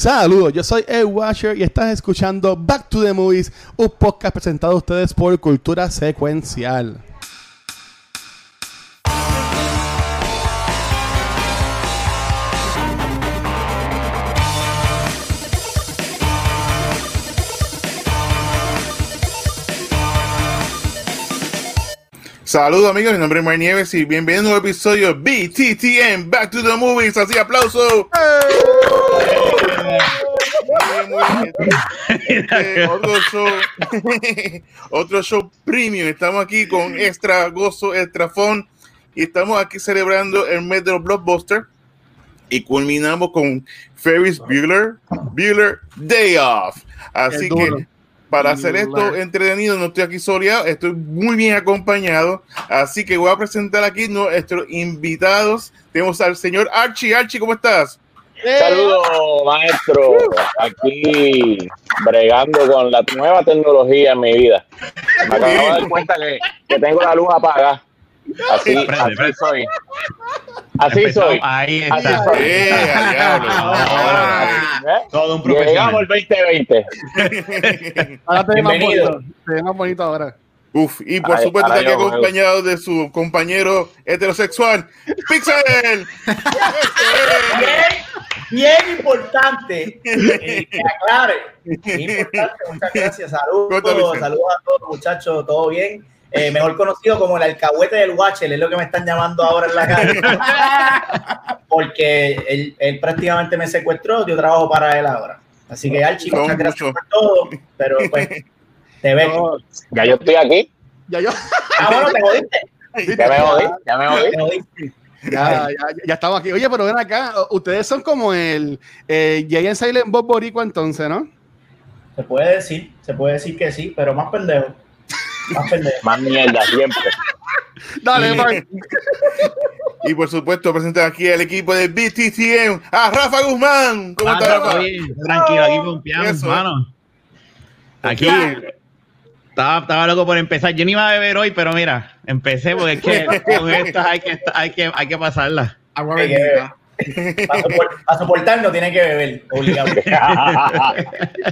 Saludos, yo soy Ed Washer y estás escuchando Back to the Movies, un podcast presentado a ustedes por Cultura Secuencial. Saludos amigos, mi nombre es Mar Nieves y bienvenidos a un nuevo episodio BTTM, Back to the Movies, así aplauso. Este, otro show, otro show premium, estamos aquí con extra gozo, extra fun y estamos aquí celebrando el mes de los blockbusters y culminamos con Ferris Bueller, Bueller Day Off. Así que para hacer esto entretenido, no estoy aquí soleado, estoy muy bien acompañado. Así que voy a presentar aquí nuestros invitados. Tenemos al señor Archie. Archie, ¿cómo estás? Saludos, maestro. Aquí bregando con la nueva tecnología en mi vida. Me acabo de dar cuenta que, que tengo la luz apagada. Así, Prende, así prende. soy. Así soy. Ahí Así está. soy. Eh, al diablo. ¿Eh? Todo un Llegamos el 2020. Ahora te ve más bonito, te ve más bonito ahora. Uf, y por supuesto ahora está aquí yo, acompañado de su compañero heterosexual, Pixel. Bien, importante eh, que aclare. Bien importante, muchas gracias. Saludos, saludos a todos, muchachos, todo bien. Eh, mejor conocido como el alcahuete del Watcher, es lo que me están llamando ahora en la calle. Porque él, él prácticamente me secuestró, yo trabajo para él ahora. Así que, Archie, muchas gracias por todo, pero pues, te ves. No, Ya yo estoy aquí. ya yo, Ah, bueno, te jodiste. Ya me jodí. Ya me jodí. Ya, ya, ya estamos aquí. Oye, pero ven acá, ustedes son como el eh, Jay and Silent Bob Boricua entonces, ¿no? Se puede decir, se puede decir que sí, pero más pendejo. Más pendejo. Más mierda siempre. Dale, Mark. Y por supuesto presentar aquí al equipo de BTTM, a Rafa Guzmán. ¿Cómo Ah, estás, Rafa? bien, Tranquilo, aquí confiamos, hermano. Aquí Ya. Estaba, estaba loco por empezar. Yo ni iba a beber hoy, pero mira, empecé porque es que con estas hay que, hay que, hay que pasarlas. Agua Hay que bendita. beber. Para, sopor- para soportar no tiene que beber, obligado.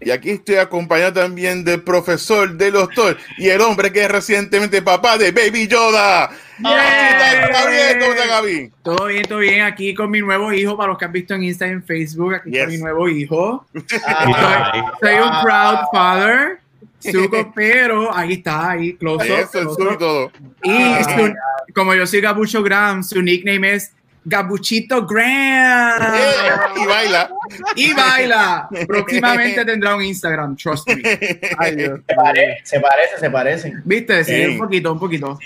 Y aquí estoy acompañado también del profesor, del doctor y el hombre que es recientemente papá de Baby Yoda. Yeah. Gabriel, ¿cómo está Gaby? Todo bien, todo bien. Aquí con mi nuevo hijo, para los que han visto en Instagram, en Facebook, aquí Yes. con mi nuevo hijo. Ah. Soy un proud father. Suco, pero ahí está, ahí, close up, Eso, close up. todo. Y Ah. su- como yo soy Gabucho Graham, su nickname es Gabuchito Graham. Eh, y baila. Y baila. Próximamente tendrá un Instagram, trust me. Ay, Dios. se, pare- se parece, se parecen. ¿Viste? Sí, un poquito, un poquito.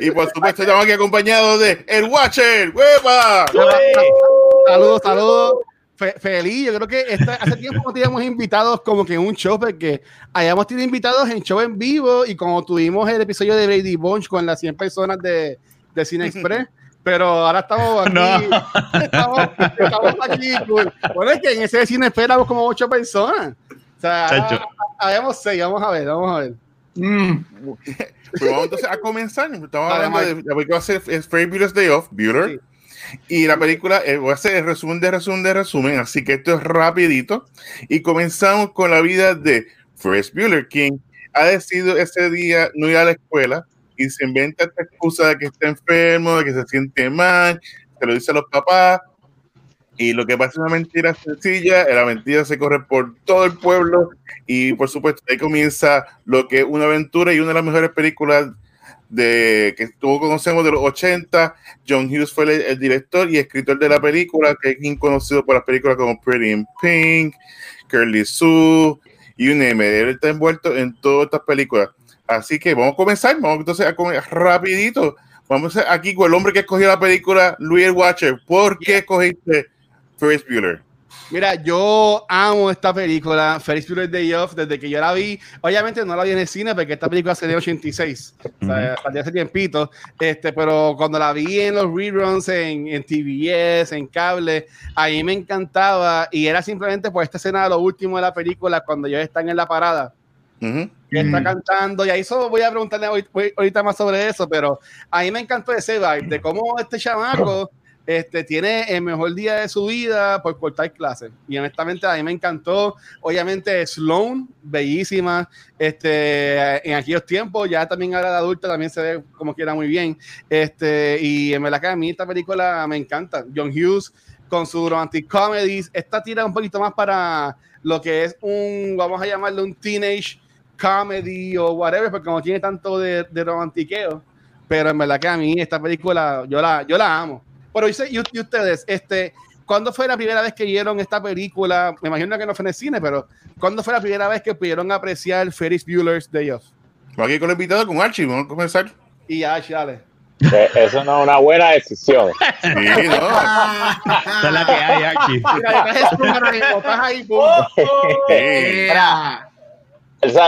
Y por supuesto estamos aquí acompañados de El Watcher. ¡Hueva! Saludos, saludos. Fe- feliz, yo creo que esta- hace tiempo no teníamos invitados como que en un show, porque hayamos tenido invitados en show en vivo y como tuvimos el episodio de Brady Bunch con las 100 personas de, de Cine Express, pero ahora estamos aquí. No. Estamos, estamos aquí. Bueno, es que en ese Cine Express éramos como 8 personas. O sea, habíamos 6, vamos a ver, vamos a ver. Mm. Pues vamos entonces a comenzar. Estamos Dale, hablando de la película va a ser Bueller's Day Off, Bueller. Sí. Y la película eh, voy a hacer el resumen de resumen de resumen, así que esto es rapidito. Y comenzamos con la vida de Ferris Bueller, quien ha decidido ese día no ir a la escuela y se inventa esta excusa de que está enfermo, de que se siente mal, se lo dice a los papás. Y lo que pasa es una mentira sencilla, la mentira se corre por todo el pueblo y por supuesto ahí comienza lo que es una aventura y una de las mejores películas de que todos conocemos de los 80. John Hughes fue el, el director y escritor de la película, que es bien conocido por las películas como Pretty in Pink, Curly Sue, you name it. Él está envuelto en todas estas películas. Así que vamos a comenzar, vamos entonces a comer rapidito. Vamos a- aquí con el hombre que escogió la película, Louis Watcher. ¿Por qué escogiste Ferris Bueller? Mira, yo amo esta película, Ferris Bueller's Day Off, desde que yo la vi. Obviamente no la vi en el cine porque esta película se de 86, o sea, salió hace tiempito. Este, pero cuando la vi en los reruns, en, en TBS, en cable, ahí me encantaba y era simplemente por esta escena de lo último de la película, cuando ellos están en la parada. Ujú. que está Mm. cantando, y ahí eso voy a preguntarle hoy- hoy- ahorita más sobre eso, pero a mí me encantó ese vibe de cómo este chamaco este, tiene el mejor día de su vida por cortar clases. Y honestamente a mí me encantó. Obviamente Sloan, bellísima, este, en aquellos tiempos, ya también ahora de adulta también se ve como quiera muy bien. Este, y en verdad que a mí esta película me encanta. John Hughes con su romantic comedies, esta tira un poquito más para lo que es un, vamos a llamarlo un teenage comedy o whatever, porque no tiene tanto de, de romantiqueo. Pero en verdad que a mí esta película, yo la, yo la amo. Pero dice, y, y ustedes, este, ¿cuándo fue la primera vez que vieron esta película? Me imagino que no fue en el cine, pero ¿cuándo fue la primera vez que pudieron apreciar Ferris Bueller's Day Off? Aquí con el invitado, con Archie, vamos a comenzar. Y Ash, dale. Eh, Eso no es una buena decisión. Sí, no. Esa es la que hay aquí. Mira, ahí,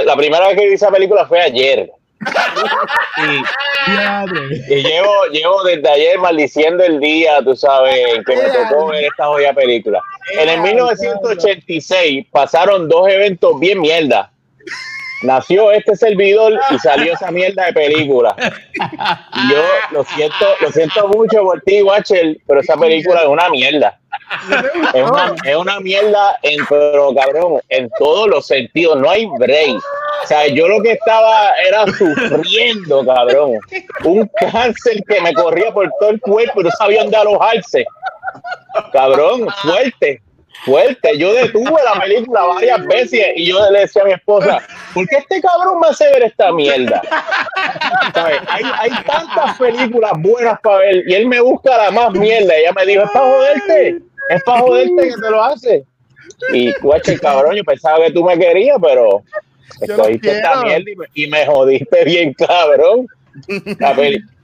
la primera vez que vi esa película fue ayer. Y llevo, llevo desde ayer maldiciendo el día, tú sabes, en que me tocó ver esta joya película. En el 1986 pasaron dos eventos bien mierda. Nació este servidor y salió esa mierda de película. Yo lo siento, lo siento mucho por ti, Watcher, pero esa película es una mierda. Es una, es una mierda, en, pero cabrón, en todos los sentidos, no hay break. O sea, yo lo que estaba era sufriendo, cabrón. Un cáncer que me corría por todo el cuerpo y no sabía dónde alojarse. Cabrón, fuerte, fuerte. Yo detuve la película varias veces y yo le decía a mi esposa, ¿por qué este cabrón me hace ver esta mierda? ¿Sabes? Hay, hay tantas películas buenas para ver y él me busca la más mierda. Ella me dijo, es para joderte, es para joderte que te lo hace. Y guache, cabrón, yo pensaba que tú me querías, pero escogiste esta mierda y me, y me jodiste bien, cabrón.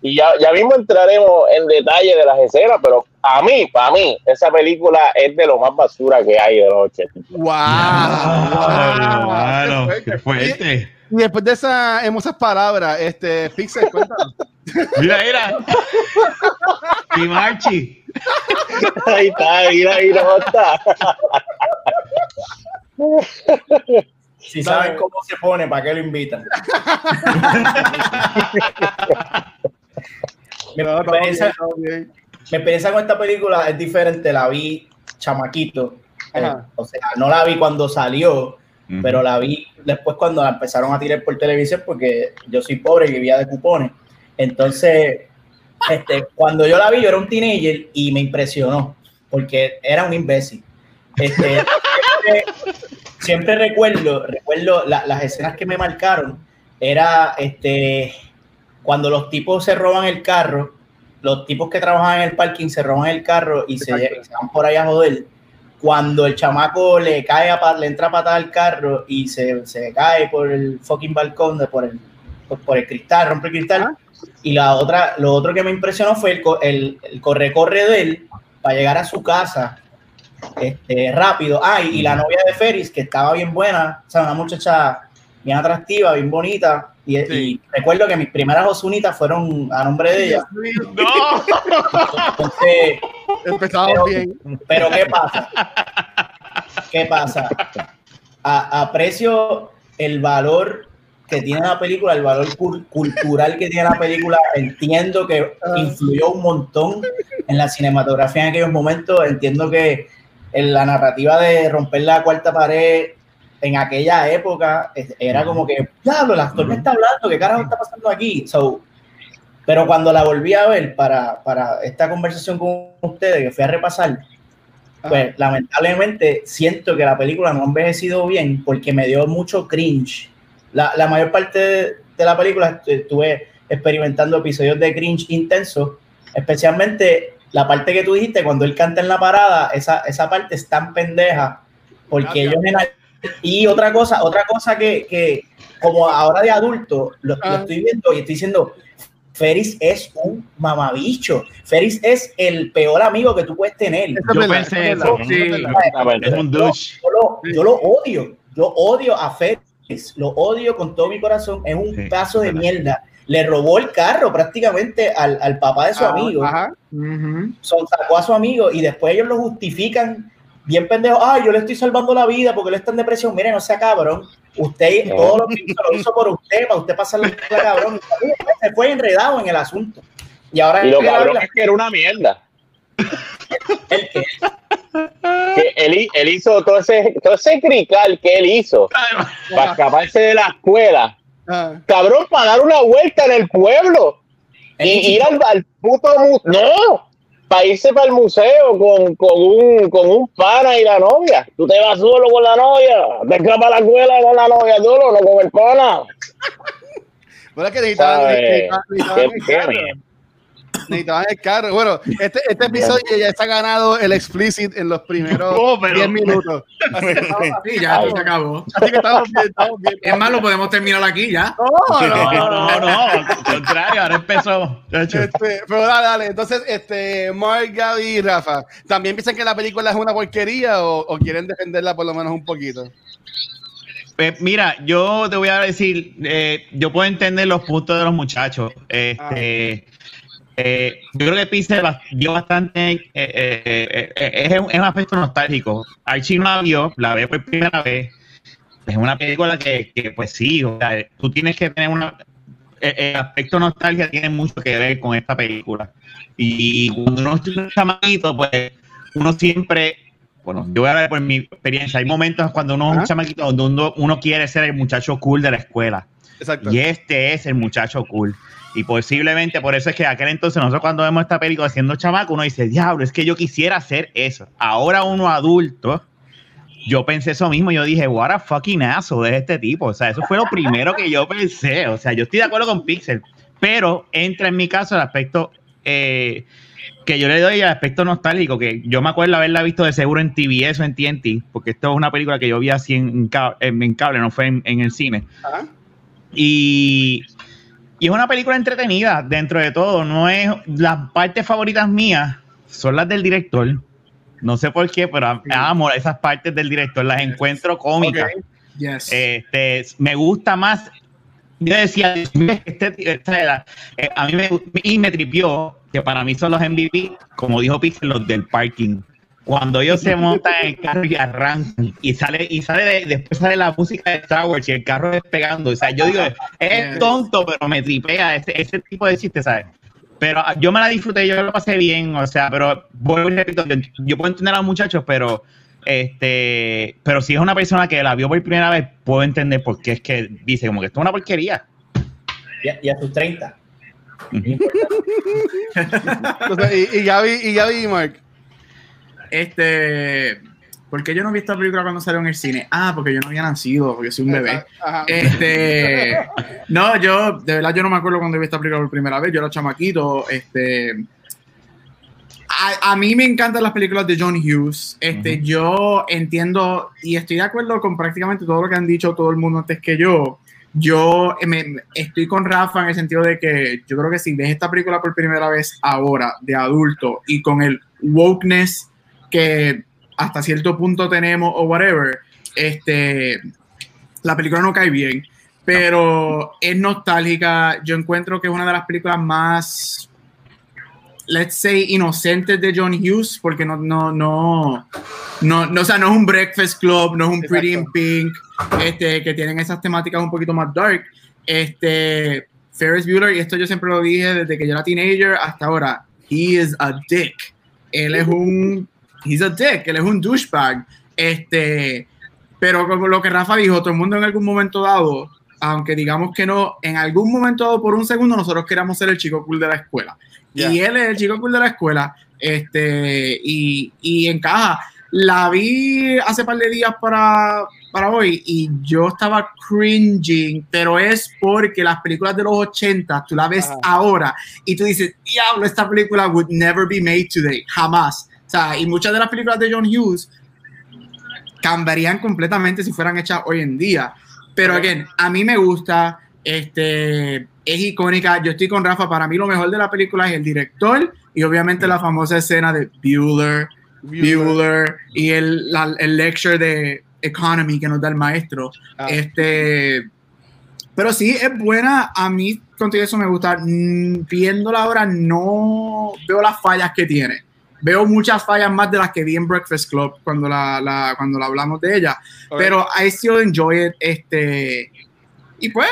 Y ya, ya mismo entraremos en detalle de las escenas, pero a mí, para mí, esa película es de lo más basura que hay de los 80. ¡Wow! Qué fuerte. Y después de esas hermosas palabras, este, Pixel, cuéntanos. Mira, mira. Y Marchi. Ahí está, mira, mira, ¿cómo está? Si saben cómo se pone, ¿para qué lo invitan? No, todo bien. Mi experiencia con esta película es diferente. La vi chamaquito. Eh, o sea, no la vi cuando salió, pero la vi después cuando la empezaron a tirar por televisión porque yo soy pobre y vivía de cupones. Entonces, este, cuando yo la vi, yo era un teenager y me impresionó porque era un imbécil. Este, siempre, siempre recuerdo, recuerdo la- las escenas que me marcaron. Era este, cuando los tipos se roban el carro, los tipos que trabajan en el parking se roban el carro y se, van por ahí a joder cuando el chamaco le cae a le entra a patada al carro y se, se cae por el fucking balcón, de, por, el, por, por el cristal, rompe el cristal. Y la otra, lo otro que me impresionó fue el, el, el corre-corre de él para llegar a su casa este, rápido. Ah, y, y la novia de Ferris, que estaba bien buena, o sea, una muchacha bien atractiva, bien bonita. Y, Sí. y recuerdo que mis primeras osunitas fueron a nombre de ella. No. Entonces, Empezamos Pero- bien. Pero ¿qué pasa? ¿Qué pasa? A- aprecio el valor que tiene la película, el valor cul- cultural que tiene la película. Entiendo que influyó un montón en la cinematografía en aquellos momentos. Entiendo que en la narrativa de romper la cuarta pared en aquella época era como que, diablo, el actor me está hablando, ¿qué carajo está pasando aquí? So, pero cuando la volví a ver para, para esta conversación con ustedes, que fui a repasar, pues lamentablemente siento que la película no ha envejecido bien porque me dio mucho cringe. La, la mayor parte de, de la película est- estuve experimentando episodios de cringe intensos, especialmente la parte que tú dijiste cuando él canta en la parada, esa, esa parte es tan pendeja porque Gracias. ellos en la- y otra cosa, otra cosa que, que como ahora de adulto lo, lo Ah. estoy viendo y estoy diciendo Ferris es un mamabicho. Ferris es el peor amigo que tú puedes tener. Es Yo pensé eso sí. es un douche. Lo, yo lo odio. Yo odio a Ferris. Lo odio con todo mi corazón. Es un Sí, paso de mierda. Le robó el carro prácticamente al, al papá de su Ah, amigo. Ajá. Son, sacó a su amigo y después ellos lo justifican bien pendejo. Ay, yo le estoy salvando la vida porque él está en depresión. Mire, no sea cabrón. Usted, No. todo lo que hizo, lo hizo por usted, para usted pasarle la cabrón. Se fue enredado en el asunto. Y ahora Y lo cabrón es que era una mierda. ¿El qué? Que él, hi- él hizo todo ese, todo ese crical que él hizo para escaparse de la escuela. Ah, Cabrón, para dar una vuelta en el pueblo El y ir al, al puto museo. No, para irse para el museo con, con, un, con un pana y la novia. Tú te vas solo con la novia, te escapas a la escuela con la novia solo, no con el pana. bueno, es que necesitaban- necesitaban Qué el carro. pena. Necesitaban el carro. Bueno, este, este episodio ya está ganado el explicit en los primeros Oh, pero- 10 minutos. Así ya se acabó. así que estamos bien, estamos bien. Es más, lo podemos terminar aquí ya. No, no, No, no, no, al contrario, ahora empezó. Este, pero dale, dale. Entonces, este, Mark, Gaby y Rafa, ¿también piensan que la película es una porquería o, o quieren defenderla por lo menos un poquito? Eh, mira, yo te voy a decir, eh, yo puedo entender los puntos de los muchachos. Este, eh, yo creo que ba- dio bastante, eh, eh, eh, es, un, es un aspecto nostálgico. Archie no la vio, la ve por primera vez. Es una película que, que, pues sí, o sea, tú tienes que tener una... El, el aspecto nostalgia tiene mucho que ver con esta película. Y cuando uno es un chamaquito, pues uno siempre bueno, yo voy a hablar por mi experiencia. Hay momentos cuando uno es un chamaquito donde uno, uno quiere ser el muchacho cool de la escuela. Exacto. Y este es el muchacho cool. Y posiblemente por eso es que aquel entonces nosotros cuando vemos esta película siendo chamaco, uno dice, diablo, es que yo quisiera hacer eso. Ahora uno adulto, yo pensé eso mismo, yo dije, what a fucking asshole es este tipo. O sea, eso fue lo primero que yo pensé. O sea, yo estoy de acuerdo con Pixel, pero entra en mi caso el aspecto eh, que yo le doy el aspecto nostálgico, que yo me acuerdo haberla visto de seguro en TBS o en TNT, porque esto es una película que yo vi así en, ca- en- en cable, no fue en, en el cine. Ajá. Y, y es una película entretenida dentro de todo. No es las partes favoritas mías son las del director. No sé por qué, pero amo esas partes del director, las encuentro cómicas. Yes. Este, me gusta más. Yo decía, este, eh, a mí me, y me tripió que para mí son los MVP, como dijo Pixel, los del parking. Cuando ellos se montan en el carro y arrancan y sale y sale de- después sale la música de Star Wars y el carro despegando. O sea, yo digo, es tonto, pero me tripea ese, ese tipo de chiste, ¿sabes? Pero ah, yo me la disfruté, yo lo pasé bien, o sea, pero vuelvo y repito, yo, yo puedo entender a los muchachos, pero este, pero si es una persona que la vio por primera vez, puedo entender por qué es que dice como que esto es una porquería. Y a, y a sus 30. Ujú. Entonces, y, y Gaby y Gaby y Mark. Este. ¿Por qué yo no vi esta película cuando salió en el cine? Ah, porque yo no había nacido, porque soy un bebé. Ajá. Este, no, yo, de verdad, yo no me acuerdo cuando vi esta película por primera vez. Yo era chamaquito. Este, a, a mí me encantan las películas de John Hughes. Este, yo entiendo y estoy de acuerdo con prácticamente todo lo que han dicho todo el mundo antes que yo. Yo me- me- estoy con Rafa en el sentido de que yo creo que si ves esta película por primera vez ahora, de adulto, y con el wokeness que hasta cierto punto tenemos o whatever, este, la película no cae bien, pero es nostálgica. Yo encuentro que es una de las películas más, let's say, inocentes de John Hughes, porque no, no, no, no, no, o sea, no es un Breakfast Club, no es un Pretty in Exacto. Pink, este, que tienen esas temáticas un poquito más dark. Este, Ferris Bueller, y esto yo siempre lo dije desde que yo era teenager hasta ahora, he is a dick. Él es un, he's a dick, él es un douchebag. Este, pero como lo que Rafa dijo, todo el mundo en algún momento dado, aunque digamos que no, en algún momento dado, por un segundo, nosotros queramos ser el chico cool de la escuela. Ya. Y él es el chico cool de la escuela, este, y, y encaja. La vi hace par de días para, para hoy y yo estaba cringing, pero es porque las películas de los 80 tú la ves Ajá. ahora y tú dices, diablo, esta película would never be made today, jamás. O sea, y muchas de las películas de John Hughes cambiarían completamente si fueran hechas hoy en día. Pero, again, a mí me gusta, este, es icónica. Yo estoy con Rafa. Para mí, lo mejor de la película es el director y obviamente la famosa escena de Bueller, Bueller y el, la- el lecture de Economy que nos da el maestro. Ah. Este, pero sí, es buena. A mí, contigo eso me gusta. Mm, Viéndola ahora, no veo las fallas que tiene. Veo muchas fallas más de las que vi en Breakfast Club cuando la, la- cuando la hablamos de ella. Ok. Pero I still enjoy it. Este, y pues,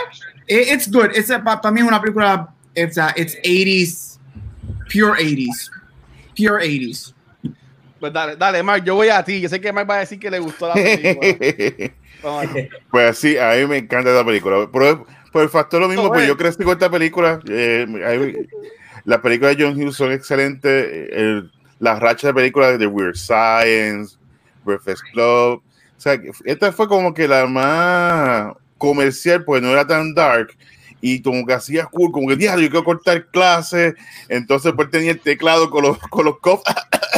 it- it's good. Para mí es una película, it's, a- it's 80s, pure 80s. pure 80s. Pues dale, dale, Mark, yo voy a ti. Yo sé que Mark va a decir que le gustó la película. A. Pues sí, a mí me encanta esta película. Pero por el factor lo mismo, No, pues eh. yo crecí con esta película. eh, a las películas de John Hughes son excelentes. eh, el- las rachas de películas de Weird Science, Breakfast Club. O sea, esta fue como que la más comercial, pues no era tan dark. Y como que hacía cool, como que diario, yo quiero cortar clases. Entonces, pues tenía el teclado con los, con los cups.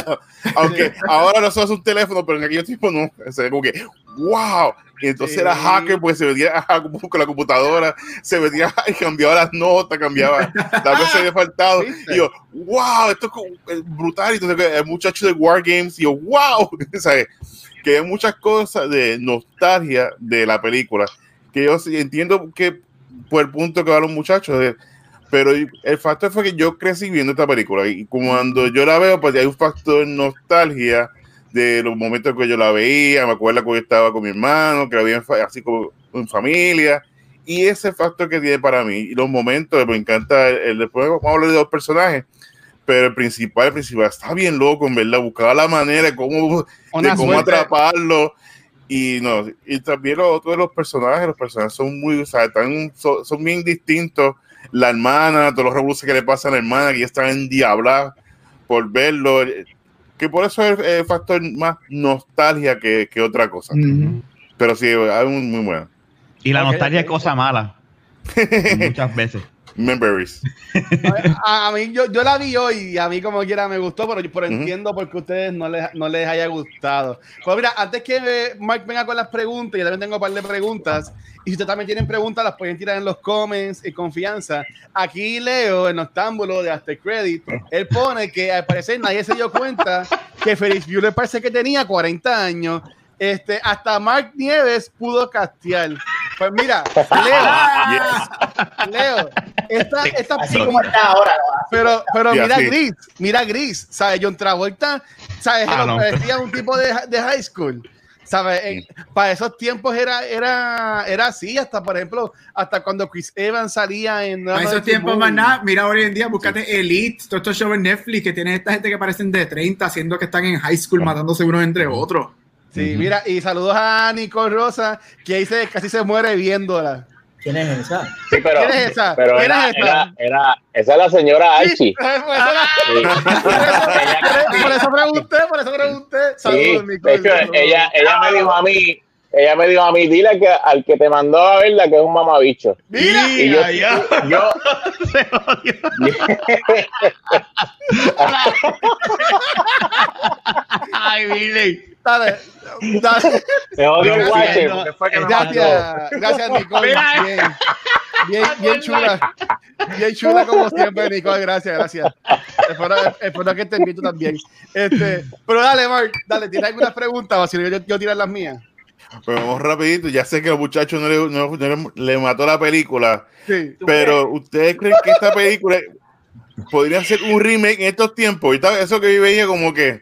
Aunque ahora no se hace un teléfono, pero en aquellos tiempos no. O sea, como que, wow. Y entonces Sí. era hacker, pues se metía con la computadora, se metía y cambiaba las notas, cambiaba la cosa que había faltado. ¿Viste? Y yo, wow, esto es es brutal. Y entonces el muchacho de War Games, y yo, wow, ¿sabes? Que hay muchas cosas de nostalgia de la película, que yo entiendo que por el punto que van los muchachos, pero el factor fue que yo crecí viendo esta película y cuando yo la veo, pues hay un factor nostalgia de los momentos que yo la veía, me acuerdo que yo estaba con mi hermano, que la veía así como en familia, y ese factor que tiene para mí, y los momentos, me encanta, el, el- después vamos a hablar de dos personajes, pero el principal, el principal está bien loco, en verdad, buscaba la manera de cómo, de cómo atraparlo, y no, y también los otros de los personajes, los personajes son muy, o sea, están, son, son bien distintos, la hermana, todos los revoluciones que le pasa a la hermana, que ya están endiabladas por verlo, que por eso es el factor más nostalgia que, que otra cosa. Pero sí, es muy, muy bueno. Y la nostalgia es cosa mala. Muchas veces. Memories. A, a mí, yo, yo la vi hoy y a mí como quiera me gustó, pero, pero Ujú. entiendo por qué a ustedes no les, no les haya gustado. Pues mira, antes que eh, Mark venga con las preguntas, yo también tengo un par de preguntas. Y si ustedes también tienen preguntas, las pueden tirar en los comments y confianza. Aquí Leo, en Octámbulo de After Credit, él pone que al parecer nadie se dio cuenta que Ferris Bueller parece que tenía 40 años. Este, hasta Mark Nieves pudo castear. Pues mira, Leo, Leo, esta, esta Así como está ahora. pero, pero mira. Gris, mira Gris, ¿sabes? John Travolta, ¿sabes? Ah, no. parecía un tipo de, de high school, ¿sabes? Para esos tiempos era, era, era así, hasta por ejemplo, hasta cuando Chris Evans salía en... A esos tiempos más nada, mira hoy en día, búscate Elite, todos estos shows en Netflix que tienen esta gente que parecen de 30, haciendo que están en high school matándose unos entre otros. Sí, Ujú. mira, y saludos a Nicole Rosa, que ahí se, casi se muere viéndola. ¿Quién es esa? Sí, pero, ¿Quién es esa? pero ¿Quién era, es esa? era, era- esa es la señora Archie. Por eso, era- Sí. por eso- por eso pregunté, por eso pregunté. Sí, Saludos, de Nicole. hecho, saludos. ella, ella me dijo a mí, ella me dijo a mí, dile que al que te mandó a verla que es un mamabicho. Mira, Y yo, Ya, ya. yo, Se jodió. Ay, Billy. dale, dale. me odio el Gracias, guache. Gracias, gracias Nicole. Mira. Bien, bien, bien chula. Bien chula como siempre, Nicole. Gracias, gracias. Espero, espero que estés bien tú también. Este, pero dale, Mark, dale, ¿tienes algunas preguntas o si no, yo, yo tirar las mías? Pero vamos rapidito, ya sé que los muchachos no le, no- no le- le mató la película, Sí. pero ¿ustedes creen que esta película podría ser un remake en estos tiempos? Y eso que yo veía como que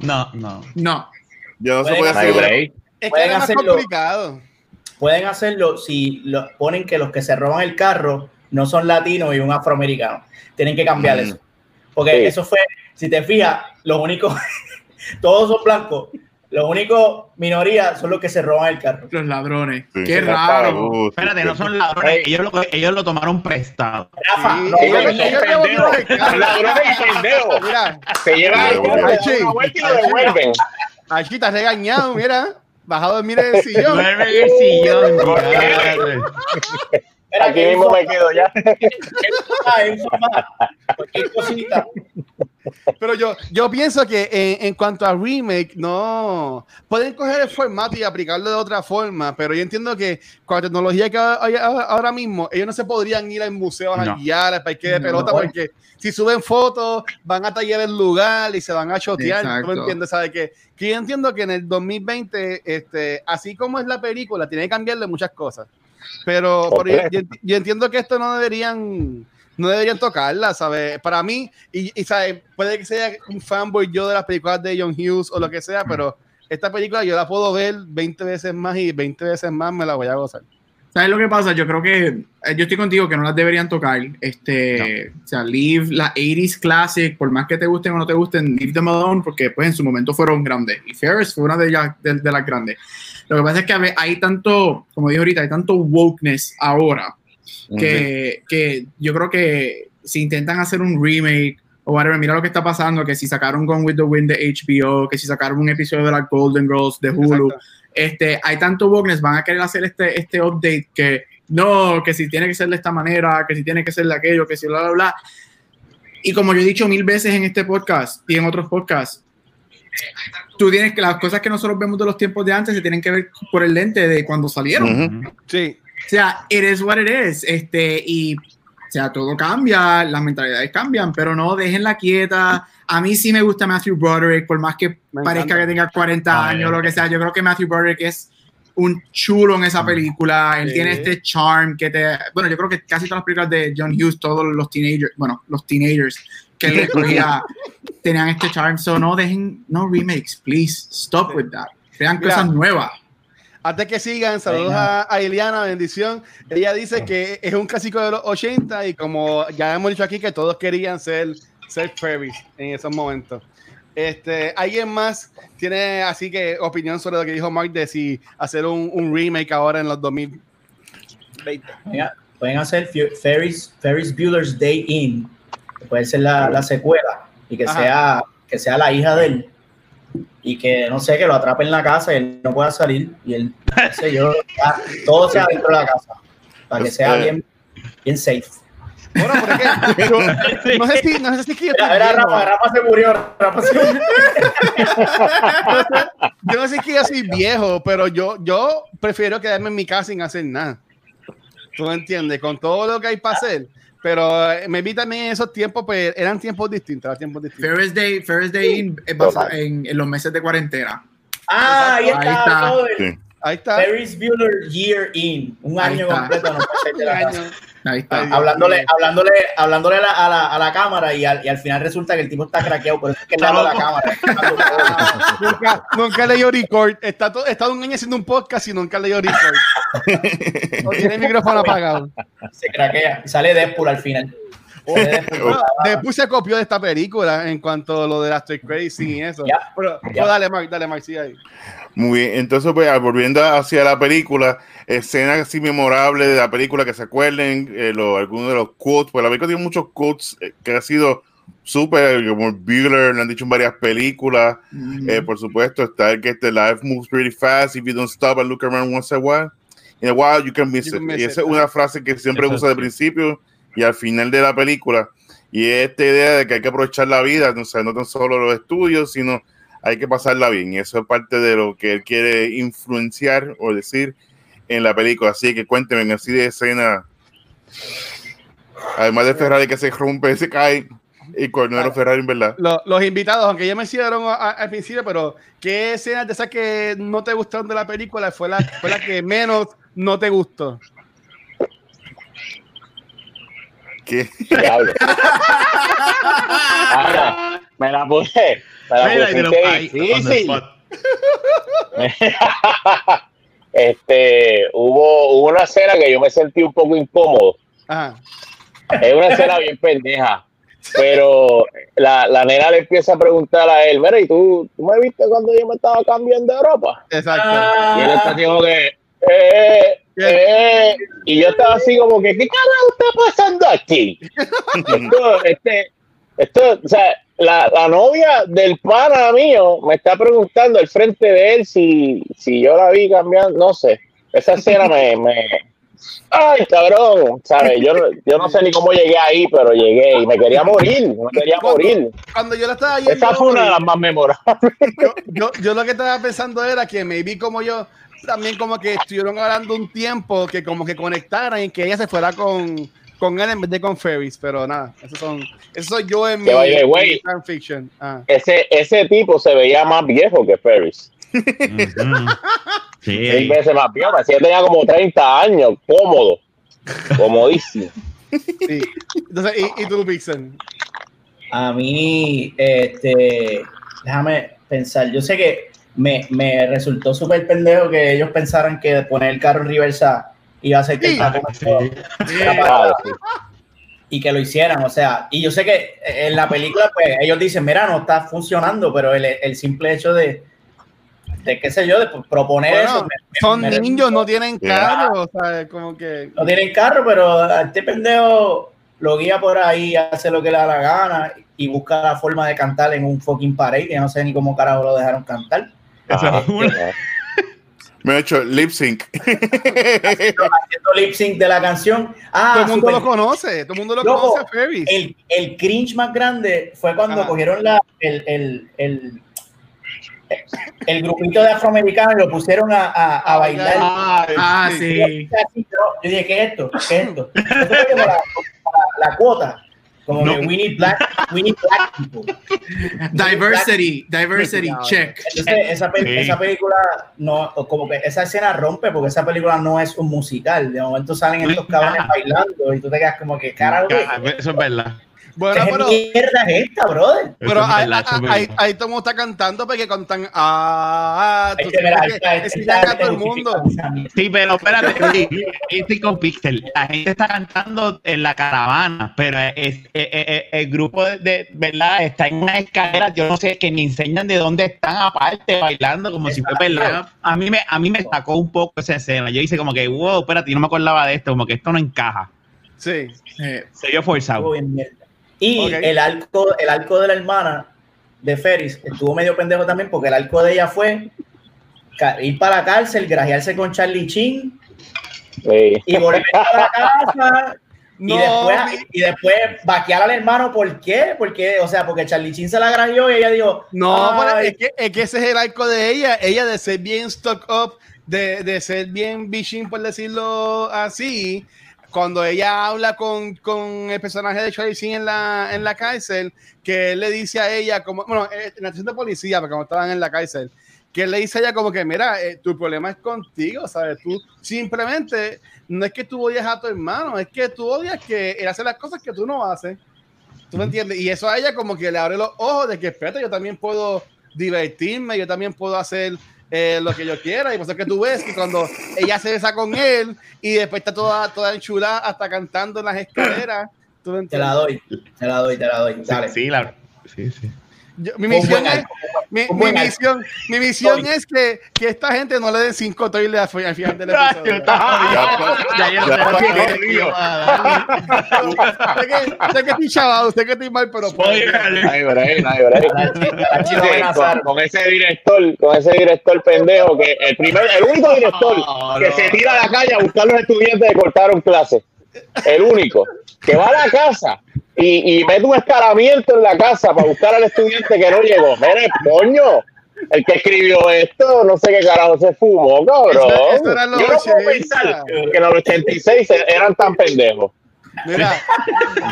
No, no. No, ya no se Pueden puede hacer. Es que Pueden es más hacerlo. complicado. Pueden hacerlo si lo, ponen que los que se roban el carro no son latinos y un afroamericano. Tienen que cambiar Mm. eso. Porque Sí. eso fue, si te fijas, los únicos, todos son blancos. Los únicos minorías son los que se roban el carro. los ladrones. Sí, Qué raro. Espérate, no son ladrones. Ellos lo, ellos lo tomaron prestado. Rafa, Sí, no, ellos- no, ellos- Pendejos. Son ladrones y pendejos. Mira, Se llevan el carro, Archie, una vuelta y lo devuelven. aquí estás regañado, mira. Bajado en el sillón. Duerme en el sillón. Aquí mismo me quedo ya. Cualquier cosita. Pero yo, yo pienso que en, en cuanto a remake, no. Pueden coger el formato y aplicarlo de otra forma, pero yo entiendo que con la tecnología que hay ahora mismo, ellos no se podrían ir al museo a No. janguear, al parque de No. pelota, porque si suben fotos, van a tallar el lugar y se van a chotear. ¿Tú me entiendes? ¿Sabes? Que, que yo entiendo que en el 2020, este, así como es la película, tiene que cambiarle muchas cosas. Pero, pero yo, yo entiendo que esto no deberían no deberían tocarla, ¿sabes? Para mí, y, y, ¿sabes? Puede que sea un fanboy yo de las películas de John Hughes o lo que sea, pero esta película yo la puedo ver 20 veces más y 20 veces más me la voy a gozar. ¿Sabes lo que pasa? Yo creo que eh, yo estoy contigo que no las deberían tocar. Este, o sea, leave la 80s classic, por más que te gusten o no te gusten, leave them alone, porque pues en su momento fueron grandes. Y Ferris fue una de, ellas, de, de las grandes. Lo que pasa es que hay tanto, como dije ahorita, hay tanto wokeness ahora que, que yo creo que si intentan hacer un remake o whatever, mira lo que está pasando, que si sacaron Gone with the Wind de HBO, que si sacaron un episodio de las Golden Girls de Hulu, Exacto. este, hay tanto wokeness, van a querer hacer este, este update que no, que si tiene que ser de esta manera, que si tiene que ser de aquello, que si bla, bla, bla. Y como yo he dicho mil veces en este podcast y en otros podcasts, tú tienes que las cosas que nosotros vemos de los tiempos de antes se tienen que ver por el lente de cuando salieron. Ujú. Sí. O sea, it is what it is. Este, y, o sea, todo cambia, las mentalidades cambian, pero no, déjenla quieta. A mí sí me gusta Matthew Broderick, por más que Me parezca encanta. que tenga 40 Ah, años, lo que sea. Yo creo que Matthew Broderick es un chulo en esa película. Él Sí. tiene este charm que te. Bueno, yo creo que casi todas las películas de John Hughes, todos los teenagers, bueno, los teenagers que le cogía, tenían este charm. So, no dejen, no remakes, please. Stop with that. Mira. cosas nuevas. Antes que sigan, saludos a, a Iliana, bendición. Ella dice que es un clásico de los 80 y como ya hemos dicho aquí que todos querían ser, ser Ferris en esos momentos. Este, ¿Alguien más tiene así que opinión sobre lo que dijo Mark de si hacer un, un remake ahora en los 2020? Mira, pueden hacer Ferris, Ferris Bueller's Day In, que puede ser la, la secuela, y que Ajá. sea, que sea la hija de él, y que no sé, que lo atrape en la casa y él no pueda salir, y él, no sé yo, ya, todo sea dentro de la casa, para que sea bien, bien safe. Bueno, ¿por qué? Yo- no sé si, no sé si es que yo estoy Era, era viejo. Rafa, Rafa se murió, Rafa se murió. Yo no sé si es que yo soy viejo, pero yo, yo prefiero quedarme en mi casa sin hacer nada. ¿Tú me entiendes? Con todo lo que hay para hacer. Pero eh, me vi también en esos tiempos, pues eran tiempos distintos, eran tiempos distintos. Ferris Day, Ferris Day In es basado en, en los meses de cuarentena. Ah, ahí Ahí está, está. Ahí está. Ferris Bueller Year In, un Ahí año está. completo no puede salir de la casa. Ahí está. Ay, hablándole, hablándole, hablándole a la, a la, a la cámara y al, y al final resulta que el tipo está craqueado, por eso es que le habla a la cámara. nunca, nunca leyó record. Está, todo, está un año haciendo un podcast y nunca leyó record. No tiene el micrófono apagado. Se craquea sale Deadpool al final. Bueno, después se copió de esta película en cuanto a lo de After Crazy y eso. Ya, Pero, ya. pero dale, Mark, dale, Mark, sigue ahí. Muy bien, entonces pues ah, volviendo hacia la película, escenas así memorables de la película que se acuerden, eh, lo- algunos de los quotes, pues la película tiene muchos quotes eh, que ha sido súper, como Bueller, lo han dicho en varias películas, eh, por supuesto está el que este life moves pretty fast, if you don't stop and look around once a while, in a while you can miss You it. can miss y it, esa es ajá. una frase que siempre usa de principio y al final de la película, y es esta idea de que hay que aprovechar la vida, o sea, no tan solo los estudios, sino hay que pasarla bien. Y eso es parte de lo que él quiere influenciar o decir en la película. Así que cuéntenme así de escena. Además de Ferrari que se rompe, se cae. Y Cornero Ferrari, en verdad. Lo- los invitados, aunque ya me hicieron al principio, pero ¿qué escenas de esas que no te gustaron de la película fue la, fue la que menos no te gustó? ¿Qué? Diablo. Ahora, me la puse. Me la Mira, y spot. este, hubo, hubo una escena que yo me sentí un poco incómodo. Ajá. Es una escena bien pendeja. Pero la, la nena le empieza a preguntar a él, mira, ¿y tú, tú me viste cuando yo me estaba cambiando de ropa? Exacto. Y él está como que, eh, eh, y yo estaba así como que, ¿qué carajo está pasando aquí? esto, este, esto, o sea, la, la novia del pana mío me está preguntando al frente de él si, si yo la vi cambiando, no sé. Esa escena me, me ay cabrón, ¿sabes? Yo, no- yo no sé ni cómo llegué ahí, pero llegué y me quería morir, me quería morir. Cuando yo la estaba viendo, Esa fue una de las más memorables. yo, yo, yo lo que estaba pensando era que maybe como yo también como que estuvieron hablando un tiempo que como que conectaran y que ella se fuera con, con él en vez de con Ferris, pero nada, eso son eso soy yo en mi, vaya, en fanfiction. Ah. Ese, ese tipo se veía más viejo que Ferris. Sí, Mil veces más viejo. Parecía tenía como 30 años, cómodo, comodísimo. Sí. Entonces, ¿y, y tú, Pixel? A mí, este, déjame pensar, yo sé que me, me resultó súper pendejo que ellos pensaran que poner el carro en reversa iba a ser que el Sí. tapón Sí. y que lo hicieran, o sea, y yo sé que en la película, pues ellos dicen, mira, no está funcionando, pero el, el simple hecho de, de qué sé yo, de proponer Bueno, eso. me- Son me- niños, no tienen Yeah. carro, o sea, como que... No tienen carro, pero este pendejo lo guía por ahí, hace lo que le da la gana y busca la forma de cantar en un fucking parade, que no sé ni cómo carajo lo dejaron cantar. Ajá. Me he hecho lip sync. Haciendo lip sync de la canción. Ah, todo el mundo super- lo conoce, todo el mundo lo Loco, conoce a Ferris. el, el cringe más grande fue cuando Ajá. cogieron la, el, el, el, el grupito de afroamericanos y lo pusieron a, a, a bailar. Ah, Yo, sí. yo dije, ¿qué es esto? ¿Qué es esto? Esto la, la- la cuota. Como No. que we need black, we need black people. Diversity, diversity, check. Entonces, esa, pe- Sí. esa película, no, como que esa escena rompe porque esa película no es un musical. De momento salen estos cabrones bailando y tú te quedas como que, carajo, ¿qué, Eso es verdad. Bueno, ¿qué pero, mierda es esta, brother? pero ahí, ahí, ahí todo el mundo está cantando porque cantan. Ah, tú sabes que todo el mundo. Sí, pero espérate, sí, estoy con Pixel. La gente está cantando en la caravana, pero es, es- es- es- el grupo de, de- verdad está en una escalera, yo no sé, que me enseñan de dónde están aparte bailando, como si fuera verdad. A mí me, a mí me sacó un poco esa escena. Yo hice como que, wow, espérate, yo no me acordaba de esto, como que esto no encaja. Sí. Eh, Se vio forzado. Bien mierda. Y el arco, el arco de la hermana de Ferris estuvo medio pendejo también porque el arco de ella fue ir para la cárcel, grajearse con Charlie Chin y volver a la casa y, después, y después vaquear al hermano. ¿Por qué? Porque, o sea, porque Charlie Chin se la grajeó y ella dijo, No, pero "Ay, es que, es que ese es el arco de ella, ella de ser bien stock up, de, de ser bien bitching, por decirlo así. Cuando ella habla con, con el personaje de Charlie Sheen en la, en la cárcel, que él le dice a ella, como, bueno, eh, en la estación de policía, porque cuando estaban en la cárcel, que él le dice a ella como que, mira, eh, tu problema es contigo, ¿sabes? Tú simplemente, no es que tú odias a tu hermano, es que tú odias que él hace las cosas que tú no haces. ¿Tú me entiendes? Y eso a ella como que le abre los ojos de que, espérate, yo también puedo divertirme, yo también puedo hacer eh, lo que yo quiera. Y por eso es que tú ves que cuando ella se besa con él y después está toda, toda enchulada hasta cantando en las escaleras. ¿Tú me te la doy, te la doy, te la doy. Dale. Sí, la, sí, sí. Yo- mi misión es, mi, mi misión, mi misión es que, que esta gente no le den cinco toiles al fi- al final del episodio. Sé que, estoy chavado, sé que estoy mal, pero... Con, ese director, con ese director pendejo que el primer, el único director que se tira a la calle a buscar los estudiantes que cortaron clase. El único que va a la casa y, y mete un escaramiento en la casa para buscar al estudiante que no llegó. Mire, coño, el que escribió esto, no sé qué carajo se fumó, cabrón. Eso- eso Yo no puedo 80. pensar que en los 86 eran tan pendejos. Mira,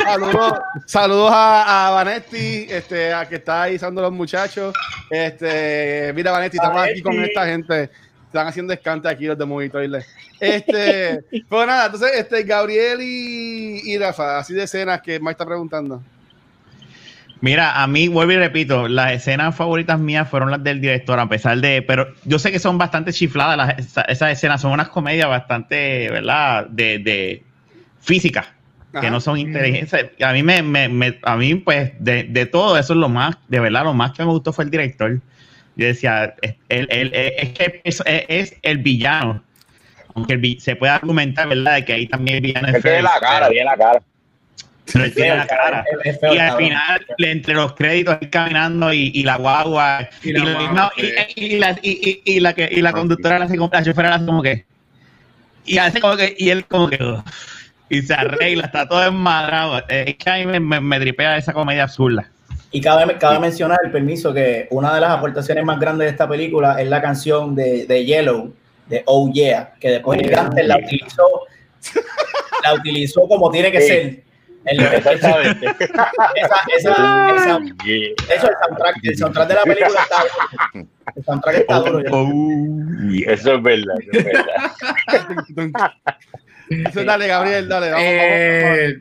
saludos, saludos a, a Vanetti, este, a que está ahí usando los muchachos. Este, mira, Vanetti, estamos aquí con esta gente. Están haciendo escante aquí los de Movie Toilet. Este, pues nada, entonces, este, Gabriel y, y Rafa, así de escenas que Mike está preguntando. Mira, a mí, vuelvo y repito, las escenas favoritas mías fueron las del director, a pesar de, pero yo sé que son bastante chifladas las, esa- esas escenas, son unas comedias bastante, ¿verdad? De, de física, que no son inteligencias. A mí me, me- me- a mí, pues, de, de todo eso es lo más, de verdad, lo más que me gustó fue el director. Yo decía, es, él- él- él- es que es, es el villano. Aunque el vi- se puede argumentar, ¿verdad? De que ahí también el villano es tiene la cara, tiene la cara. pero él tiene la cara. Feo, Y al final, entre los créditos, él caminando y, y la guagua, y, Y la la, guagua, y- la, y, y- y la, que, y la conductora como, la chofera le hace como que, y hace como que, y él como que, y se arregla, está todo enmadrado. Es que a mí me, me, me tripea esa comedia absurda. Y cabe, cabe mencionar, el permiso, que una de las aportaciones más grandes de esta película es la canción de, de Yellow, de Oh Yeah, que después el Gante la utilizó, la utilizó como tiene que Sí. ser. El- Exactamente. esa, esa, esa, eso, el soundtrack, el soundtrack de la película está duro. El soundtrack está duro. Oh, yeah. Eso es verdad, eso es verdad. Entonces, dale, Gabriel, dale. Vamos, Eh,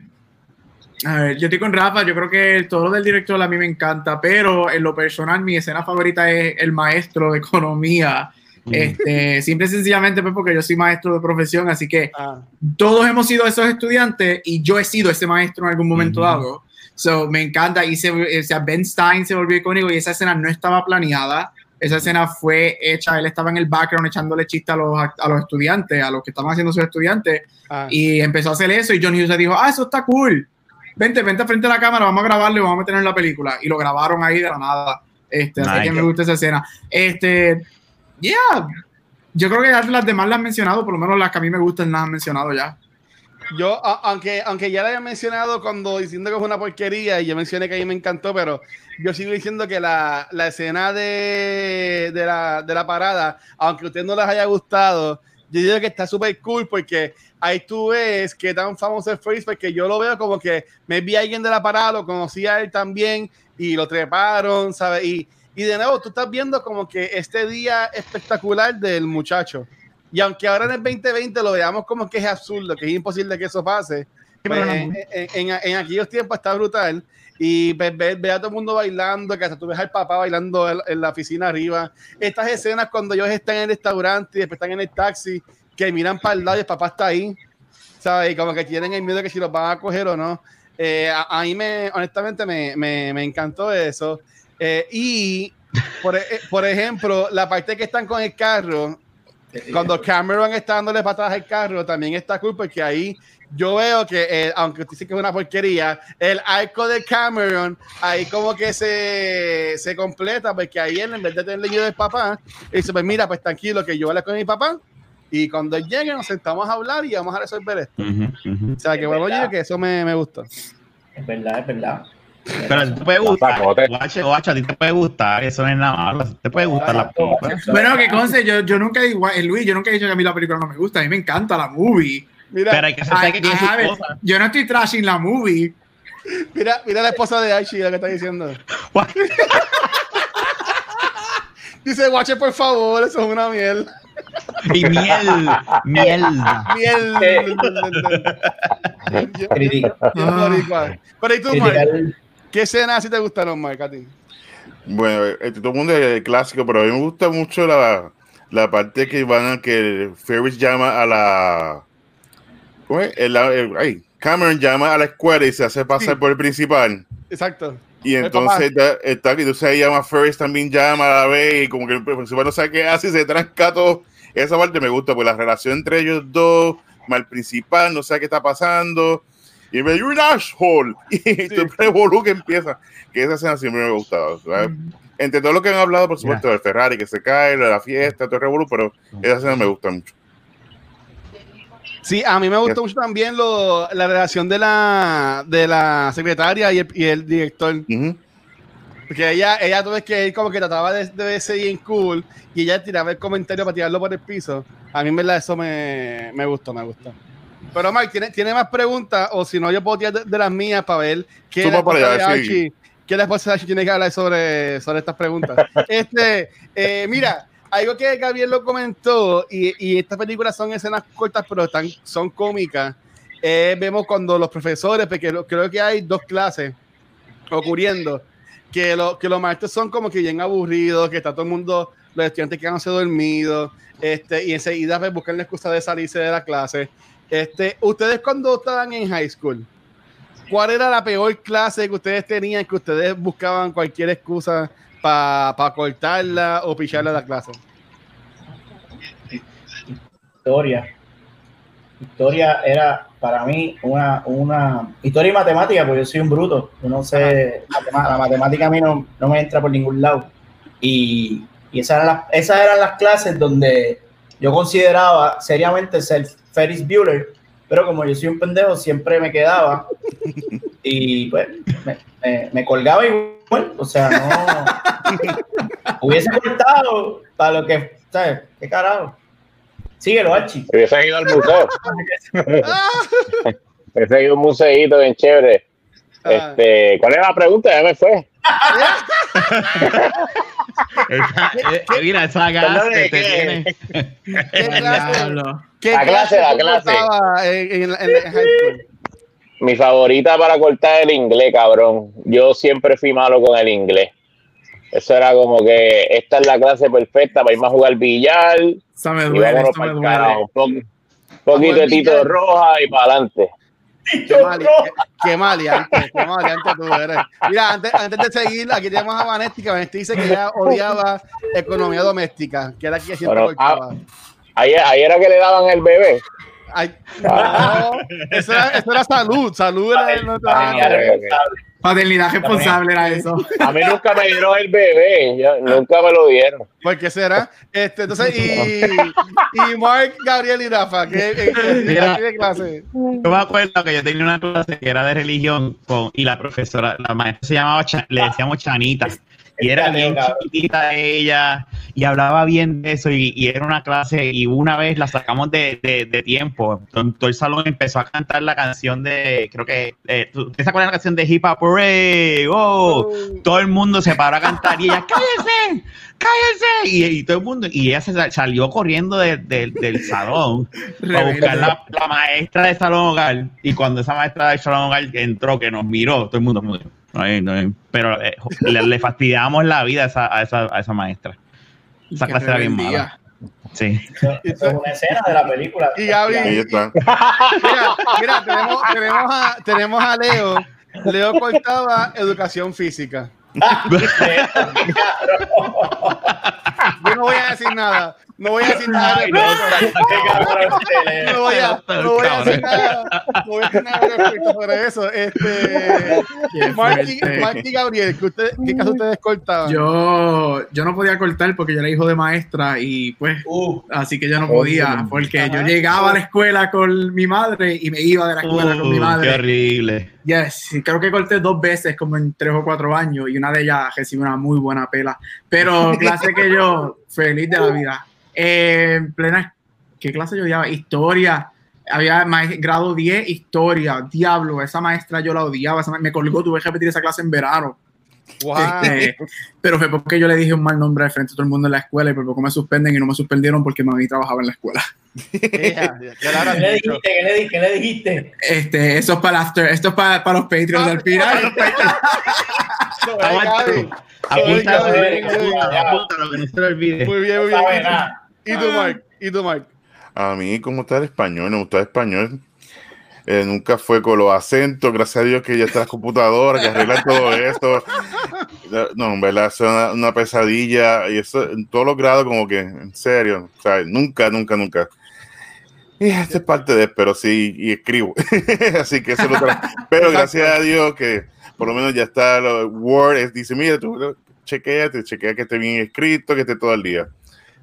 a ver, yo estoy con Rafa, yo creo que todo lo del director a mí me encanta, pero en lo personal mi escena favorita es el maestro de economía Este, simple y sencillamente pues, porque yo soy maestro de profesión, así que Ah, todos hemos sido esos estudiantes y yo he sido ese maestro en algún momento Ujú. dado. So, me encanta. Y se, o sea, Ben Stein se volvió icónico y esa escena no estaba planeada. Esa escena fue hecha, él estaba en el background echándole chistes a los, a los estudiantes, a los que estaban haciendo sus estudiantes, ah. y empezó a hacer eso y John Hughes dijo, ah, eso está cool. Vente, vente frente a la cámara, vamos a grabarlo y vamos a meterlo en la película. Y lo grabaron ahí de la nada. Este, Así que me gusta esa escena. Este, yeah. Yo creo que ya las demás las han mencionado, por lo menos las que a mí me gustan las han mencionado ya. Yo, aunque, aunque ya la había mencionado cuando diciendo que es una porquería y yo mencioné que a mí me encantó, pero yo sigo diciendo que la, la escena de, de, la, de la parada, aunque a ustedes no les haya gustado, yo digo que está súper cool porque ahí tú ves que tan famoso es Freeze porque yo lo veo como que me vi a alguien de la parada, lo conocía a él también y lo treparon, ¿sabes? Y, y de nuevo, tú estás viendo como que este día espectacular del muchacho. Y aunque ahora en el 2020 lo veamos como que es absurdo, que es imposible que eso pase, pues, en, en- en- en aquellos tiempos está brutal. Y ver, ver- ver a todo el mundo bailando, que hasta tú ves al papá bailando en la oficina arriba. Estas escenas cuando ellos están en el restaurante y después están en el taxi, que miran para el lado y el papá está ahí, ¿sabes? Y como que tienen el miedo de que si los van a coger o no. Eh, a, a mí me, honestamente, me, me, me encantó eso. Eh, y, por, e- por ejemplo, la parte que están con el carro, cuando Cameron está dándole patadas al carro, también está cool porque ahí yo veo que, eh, aunque usted dice que es una porquería, el arco de Cameron ahí como que se, se completa porque ahí él, en vez de tener miedo del papá, dice, pues mira, pues tranquilo que yo hablé con mi papá y cuando él llegue nos sentamos a hablar y vamos a resolver esto. O sea, que Es bueno, yo que eso me, me gustó. Es verdad, es verdad. Pero a ti te puede gustar, Pacote. guache, guache, a ti te puede gustar, eso no es nada malo, te puede gustar la película. Bueno, que conste, yo, yo nunca he igual, Luis, yo nunca he dicho que a mí la película no me gusta, a mí me encanta la movie. Mira, Pero hay que aceptar que tiene sus cosas. Yo no estoy trashing la movie. mira, mira la esposa de Archie lo que está diciendo. Dice, guache, por favor, eso es una miel. Y miel, miel. Miel. Pero ¿y tú, Mark? criticar- ¿Qué escenas sí te gustaron, Mark, a ti? Bueno, este, todo el mundo es el clásico, pero a mí me gusta mucho la, la parte que van a que Ferris llama a la. ¿Cómo es? El- el- ay, Cameron llama a la escuela y se hace pasar Sí. por el principal. Exacto. Y entonces está, está aquí, entonces ahí llama Ferris también llama a la vez y como que el principal no sabe qué hace y se tranca todo. Esa parte me gusta, pues la relación entre ellos dos, el principal, no sabe qué está pasando. Y me you're an asshole. Y todo el revolú que empieza. Que esa escena siempre me ha gustado. ¿sabes? Entre todo lo que han hablado, por supuesto, del Ferrari que se cae, lo de la fiesta, todo el revolú, pero esa escena me gusta mucho. Sí, a mí me gustó mucho también lo, la relación de la, de la secretaria y el, y el director. Ujú. Porque ella, ella tú ves que él como que trataba de, de ser bien cool y ella tiraba el comentario para tirarlo por el piso. A mí en verdad eso me, me gustó, me gustó. Pero Mike, ¿tiene, ¿tiene más preguntas? O si no, yo puedo tirar de, de las mías para ver qué Suma la esposa sí. De Archie tiene que hablar sobre, sobre estas preguntas. este, eh, mira, algo que Gabriel lo comentó, y, y estas películas son escenas cortas, pero están, son cómicas. eh, vemos cuando los profesores, porque creo que hay dos clases ocurriendo, que, lo, que los maestros son como que bien aburridos, que está todo el mundo, los estudiantes quedándose dormidos, este, y enseguida pues, buscan la excusa de salirse de la clase. Este, ustedes cuando estaban en high school, ¿cuál era la peor clase que ustedes tenían que ustedes buscaban cualquier excusa para cortarla o picharla de la clase? Historia. Historia era para mí una, una historia y matemática, porque yo soy un bruto. Yo no sé, la matemática a mí no, no me entra por ningún lado. Y, y esas, eran las, esas eran las clases donde yo consideraba seriamente ser Ferris Bueller, pero como yo soy un pendejo, siempre me quedaba y pues me, me- me colgaba igual. O sea, no hubiese cortado para lo que, ¿sabes? ¿Qué carajo? Síguelo, Archie. Hubiesen ido al museo. Hubiesen ido a un museíto bien chévere. Ah. Este, ¿Cuál era la pregunta? Ya me fue. Esa- eh, mira, esa gas que ¿de te qué? tiene. ¿Qué clase, qué La clase, la clase. En, en, en- en high school? Mi favorita para cortar el inglés, cabrón. Yo siempre fui malo con el inglés. Eso era como que esta es la clase perfecta para irme a jugar billar. Eso me Y duele, vámonos eso para me el duele. carajo. Un po- poquito de Tito billar. Roja y para adelante. Qué mal, qué, qué maleante, qué maleante tú eres. Mira, antes, antes de seguir, aquí tenemos a Vanetti, que Vanetti dice que ella odiaba economía doméstica, que era que siempre Bueno, cortaba. Ahí, ahí era que le daban el bebé. Ay, no, eso era, eso era salud, salud era el Ah, ok. Paternidad responsable era eso. A mí nunca me dieron el bebé, yo- nunca me lo dieron. ¿Por qué será? Este, entonces, y, y Mark, Gabriel y Rafa, ¿qué, qué- qué- Mira. qué clase? Yo me acuerdo que yo tenía una clase que era de religión con, y la profesora, la maestra se llamaba, le decíamos Chanita. Y era bien chiquitita ella y hablaba bien de eso y, y era una clase y una vez la sacamos de, de, de tiempo. Todo, el salón empezó a cantar la canción de, creo que, eh, ¿tú- ¿ustedes se acuerdan de la canción de Hip Hop Hooray? ¡Oh! todo el mundo se paró a cantar y ella, ¡cállense! ¡cállense! Y, y todo el mundo, y ella se sal- salió corriendo de- de- del salón para buscar la, la maestra de salón hogar. Y cuando esa maestra de salón hogar entró, que nos miró, todo el mundo, como, "No hay, no hay". pero eh, le, le fastidiamos la vida a esa, a esa, a esa maestra. Esa clase era bien mala. Sí. Eso, eso es una escena de la película. Y Gaby- Ahí está. Mira, mira tenemos, tenemos, a, tenemos a Leo. Leo cortaba educación física. Yo no voy a decir nada. No voy a decir nada. Ay, no, este. No voy a, no voy a decir nada. No voy a decir nada respecto sobre eso. Este, Mark y, Gabriel, ¿qué, usted, ¿qué caso ustedes cortaban? Yo, yo no podía cortar porque yo era hijo de maestra y pues Uh, así que yo no podía porque yo llegaba a la escuela con mi madre y me iba de la escuela con mi Uh, qué madre. horrible. Yes, creo que corté dos veces como en tres o cuatro años y una de ellas recibí una muy buena pela. Pero clase que yo, feliz de la vida. Eh, en plena, ¿qué clase yo odiaba? Historia. Había grado 10, historia. Diablo, esa maestra yo la odiaba. esa ma- me colgó, tuve que repetir esa clase en verano. Wow. Este, pero fue porque yo le dije un mal nombre al frente a todo el mundo en la escuela y por poco me suspenden y no me suspendieron porque mami trabajaba en la escuela. ¿Qué le dijiste? ¿Qué le, di- qué le dijiste? Este, eso es para el after, esto es para, para los Patreons al final. Ay, Gaby. Apunta, Gaby, Gaby, Gaby. apúntalo, que no se lo olvide. Muy bien, muy bien. ¿Y tú, Mark? ¿Y tú, Mark? A mí, como está el español, me gusta el español. Eh, nunca fue con los acentos, gracias a Dios que ya está la computadora, que arreglan todo esto. No, en verdad, es una, una pesadilla y eso en todos los grados, como que, en serio, o sea, nunca, nunca, nunca. Y esta es parte de, pero sí, y escribo. Así que eso es lo que- Pero gracias a Dios que por lo menos ya está lo, Word, es- dice, mira, tú chequeate, chequea que esté bien escrito, que esté todo el día.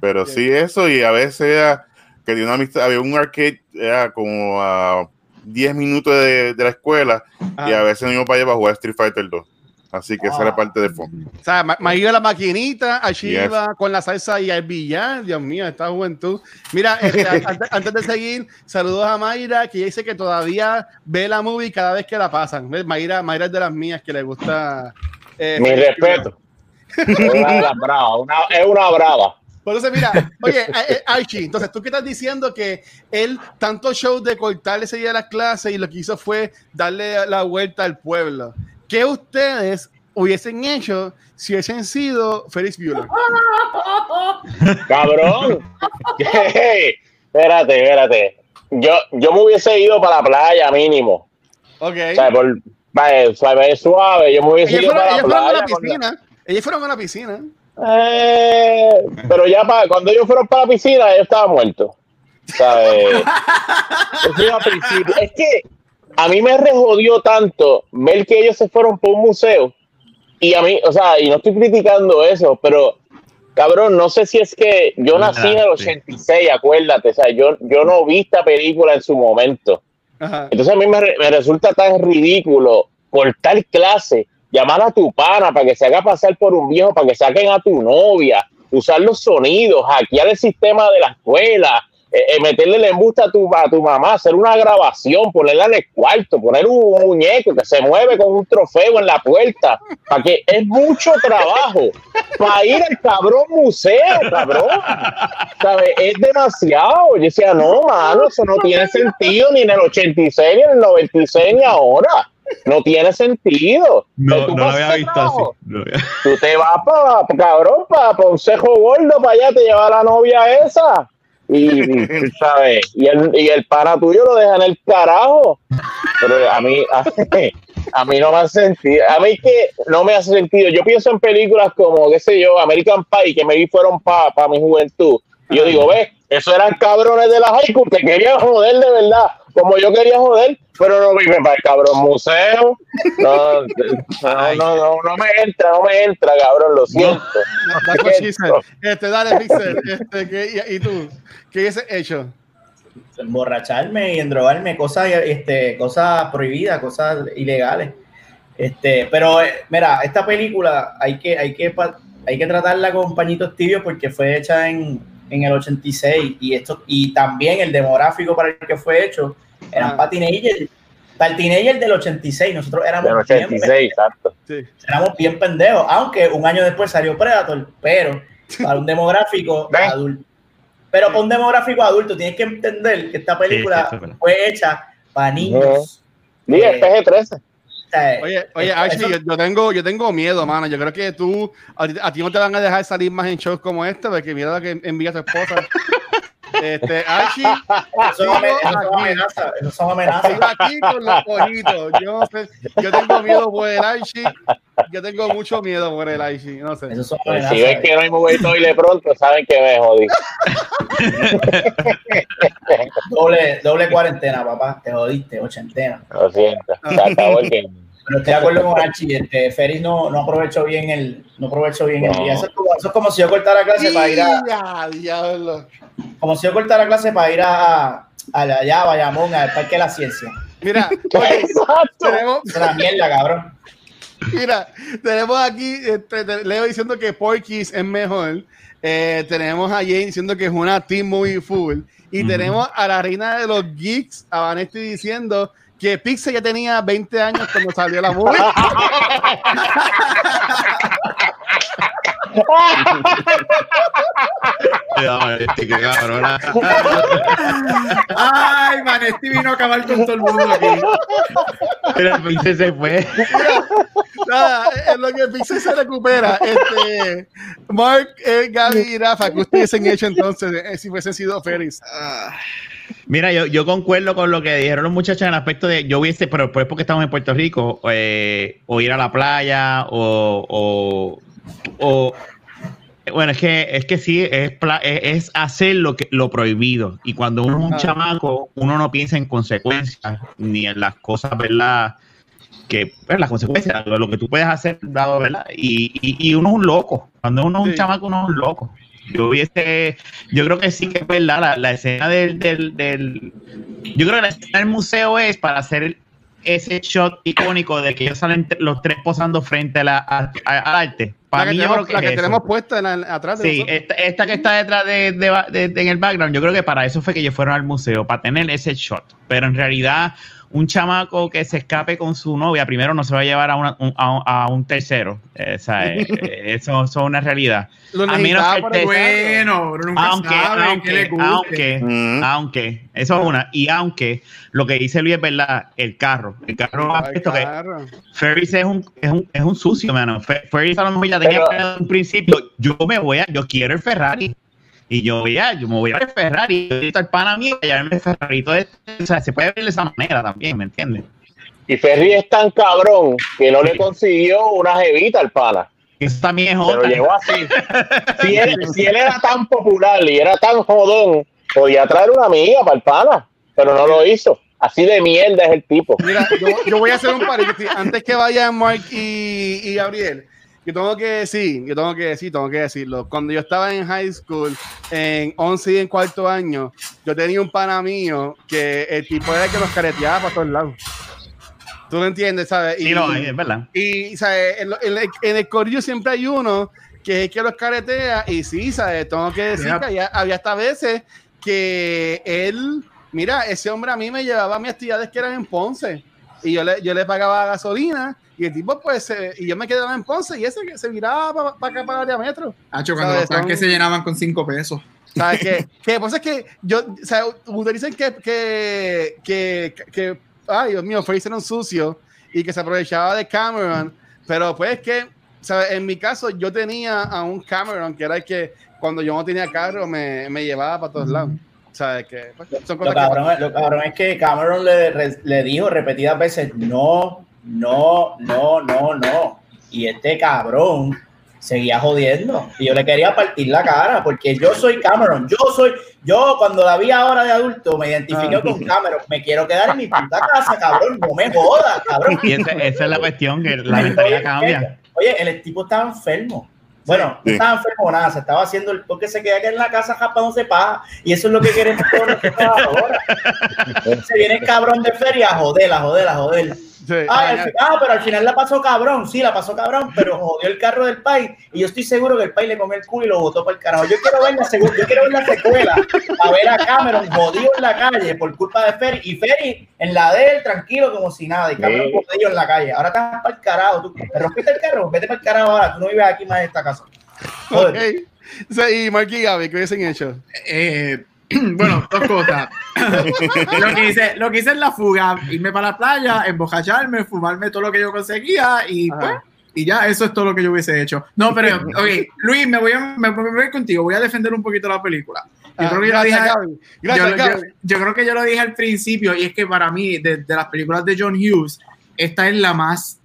Pero sí, eso, y a veces era que de una amistad, había un arcade, era como a 10 minutos de, de la escuela, y a Ah. veces nos íbamos para allá para jugar Street Fighter 2. Así que esa era Ah. parte de fondo. O sea, ma- me iba a la maquinita, allí Yes. iba con la salsa y al billar. Dios mío, esta juventud. Mira, este, a- antes, antes de seguir, saludos a Mayra, que ella dice que todavía ve la movie cada vez que la pasan. ¿Ves? Mayra, Mayra es de las mías que le gusta. eh, Mi respeto. Es una bravas, una- es una brava. Por eso, mira, oye, eh, eh, Archie, entonces tú que estás diciendo que él, tanto show de cortarle ese día las clases y lo que hizo fue darle la vuelta al pueblo. ¿Qué ustedes hubiesen hecho si hubiesen sido Ferris Bueller? Cabrón. ¿Qué? espérate, espérate. Yo, yo me hubiese ido para la playa mínimo. Ok. O sea, por, suave, suave. Yo me hubiese Ellos ido fueron, para la ellos fueron a playa. la con la- piscina. Ellos fueron a la piscina. Eh, pero ya pa- cuando ellos fueron para la piscina, iba al principio. Es que a mí me rejodió tanto ver que ellos se fueron por un museo. Y a mí, o sea, y no estoy criticando eso, pero cabrón, no sé si es que yo nací en el 86, acuérdate. O sea, yo, yo no vi esta película en su momento. Ajá. Entonces a mí me, me resulta tan ridículo cortar clase, llamar a tu pana para que se haga pasar por un viejo, para que saquen a tu novia, usar los sonidos, hackear el sistema de la escuela, eh, eh, meterle el embuste a tu, a tu mamá, hacer una grabación, ponerla en el cuarto, poner un muñeco que se mueve con un trofeo en la puerta, para que es mucho trabajo para ir al cabrón museo, cabrón. Es demasiado. Yo decía, no, mano, eso no tiene sentido ni en el 86, ni en el 96, ni ahora. No tiene sentido. No, no lo había visto así. No había- Tú te vas para, cabrón, para Consejo Gordo, para allá, te lleva la novia esa. Y, ¿sabes? Y el, y el pana tuyo lo deja en el carajo. Pero a mí, a, a mí no me hace sentido. A mí que no me hace sentido. Yo pienso en películas como, qué sé yo, American Pie, que me vi fueron para mi juventud. Y yo digo, ves, esos eran cabrones de la high school que querían joder de verdad, como yo quería joder, pero no viven para el cabrón museo. No, no, no, no, no me entra, no me entra, cabrón, lo siento. Este, dale, Pixel. Este, ¿qué- y, y tú? ¿Qué hubiese hecho? emborracharme y endrogarme, cosas, este, cosas prohibidas, cosas ilegales. Este, pero eh, mira, esta película hay que, hay que, hay que tratarla con pañitos tibios porque fue hecha en, en el 86 y esto, y también el demográfico para el que fue hecho eran Ah. para teenagers, para el teenager del 86, nosotros éramos Del bien 86, exacto. Sí. éramos bien pendejos, aunque un año después salió Predator, pero para un demográfico adulto. Pero para un demográfico adulto tienes que entender que esta película sí, es fue hecha para niños. Diga, Eh, PG-13. O sea, Oye, oye, Archie, eso- yo, yo tengo, yo tengo miedo, mano. Yo creo que tú, a, ti- a ti no te van a dejar salir más en shows como este, porque mira lo que envía tu esposa. Este, Archie, eso son amenazas, eso son amenazas. sigo aquí con los ojitos. Yo, no sé, yo tengo miedo por el Archie. Yo tengo mucho miedo por el Archie. No sé. Eso son Pues amenazas. si ven que no hay Movie Toilet pronto, saben que me jodí. doble, doble cuarentena, papá. Te jodiste, ochentena. Lo siento. Se acabó el game. Pero estoy de acuerdo con Archie. Este, Ferris no, no aprovechó bien el, no aprovechó bien el día. Eso es, como, eso es como si yo cortara clase para ir a, diablo. como si yo cortara clase para ir a, a la allá, a Bayamón, al Parque de la Ciencia. Mira, oye, Exacto. tenemos, Es una mierda, cabrón. Mira, tenemos aquí, este, te- Leo diciendo que Porky's es mejor. Eh, tenemos a Jane diciendo que es una team movie full. Y tenemos a la reina de los geeks, a Vanesti, diciendo que Pixar ya tenía 20 años cuando salió la movie. Este, qué. Ay, Vanesti vino a acabar con todo el mundo aquí. Pero el pinche se fue. Nada, es lo que Pixar se recupera. Este, Mark, eh, Gaby y Rafa, que ustedes han hecho entonces eh, si hubiesen sido Ferris. Mira, yo, yo concuerdo con lo que dijeron los muchachos en el aspecto de yo hubiese, pero pues porque estamos en Puerto Rico, eh, o ir a la playa, o, o, o- bueno, es que es que sí, es, es, es hacer lo que lo prohibido. Y cuando uno es un chamaco, uno no piensa en consecuencias, ni en las cosas, ¿verdad? Que, pues, las consecuencias, lo, lo que tú puedes hacer, dado, ¿verdad? Y, y, y uno es un loco. Cuando uno es un Sí. chamaco, uno es un loco. Yo hubiese, yo creo que sí que es verdad, la, la escena del, del, del- yo creo que la escena del museo es para hacer ese shot icónico de que ellos salen los tres posando frente a la, a- a- al arte. Para la que mí yo tenemos, creo que, la es que tenemos puesta en la- atrás de Sí, esta, esta que está detrás de, de- de- de- en el background, yo creo que para eso fue que ellos fueron al museo, para tener ese shot. Pero en realidad, un chamaco que se escape con su novia, primero no se va a llevar a, una- un, a, a un tercero. Eh, o sea, eh, eh, eso, eso es una realidad. Lo a menos que el te- Bueno, pero nunca Aunque, le aunque, guste. aunque, Mm. aunque, eso es una. Y aunque lo que dice Luis es verdad, el carro, el carro, Ay, esto que. Ferris es un, es un, es un sucio, mano. Fe- Ferris a lo mejor ya tenía Pero- planeado en un principio. Yo me voy a, yo quiero el Ferrari. Y yo voy a, yo me voy a el Ferrari. Yo necesito el pana mío y llevarme Ferrari. Todo esto, o sea, se puede ver de esa manera también, ¿me entiendes? Y Ferry es tan cabrón que no le consiguió una jevita al pana. Eso también es otra. llevó así. Si él, si él era tan popular y era tan jodón, podía traer una amiga para el pana, pero no lo hizo. Así de mierda es el tipo. Mira, yo, yo voy a hacer un paréntesis. Antes que vayan Mark y, y Gabriel, yo tengo que decir, yo tengo que decir, tengo que decirlo. Cuando yo estaba en high school, en 11 y en cuarto año, yo tenía un pana mío que el tipo era el que nos careteaba para todos lados. ¿Tú lo entiendes, sabes? Sí, no, es verdad. Y, ¿sabes? En, en el- en el corillo siempre hay uno que es que los caretea. Y sí, ¿sabes? Tengo que decir Yep. que había, había hasta veces que él, mira, ese hombre a mí me llevaba a mis actividades que eran en Ponce. Y yo le, yo le pagaba gasolina. Y el tipo, pues, se- y yo me quedaba en Ponce. Y ese que se viraba para acá, para área metro. Hacho, cuando los tanques se llenaban con cinco pesos. ¿Sabes qué? que pasa es que yo, o sea, dicen que, que, que, que ay, Dios mío, Face era un sucio. y que se aprovechaba de Cameron, pero pues que, ¿sabes? En mi caso, yo tenía a un Cameron que era el que cuando yo no tenía carro me, me llevaba para todos lados. ¿Sabes? Que, pues, son Lo cosas cabrón, que... es- lo cabrón es que Cameron le, re- le dijo repetidas veces no, no, no, no, no. Y este cabrón seguía jodiendo. Y yo le quería partir la cara porque yo soy Cameron. Yo soy, yo cuando la vi ahora de adulto me identifiqué Ah. con Cameron. Me quiero quedar en mi puta casa, cabrón. No me jodas, cabrón. Y esa, esa es la cuestión, que la mentalidad cambia. Oye, el tipo estaba enfermo. Bueno, no estaba enfermo nada, se estaba haciendo el porque se queda en la casa japándose paja. Y eso es lo que queremos todos nosotros ahora. Se viene el cabrón de feria a joder, a joder, a joder. Sí. Ah, al fi- ah, pero al final la pasó cabrón, sí, la pasó cabrón, pero jodió el carro del país. Y yo estoy seguro que el país le comió el culo y lo botó para el carajo. Yo quiero ver la segunda, yo quiero ver la secuela, a ver a Cameron jodido en la calle por culpa de Ferry. Y Ferry en la de él, tranquilo como si nada. Y Cameron Sí. jodido en la calle. Ahora estás para el carajo. Tú, ¿Me rompiste el carro? Vete para el carajo ahora. Tú no vives aquí más en esta casa. Joder. Ok. Sí, y Marky y Gaby, ¿qué hubiesen hecho? Eh, bueno, dos cosas. lo, que hice, lo que hice en la fuga, irme para la playa, embocacharme, fumarme todo lo que yo conseguía y Ajá. pues, y ya, eso es todo lo que yo hubiese hecho. No, pero, ok, Luis, me voy a, me, me voy contigo, voy a defender un poquito la película. Yo creo que yo lo dije- Gaby. Gracias, yo, Gaby. yo- yo creo que yo lo dije al principio y es que para mí, de, de las películas de John Hughes, esta es la más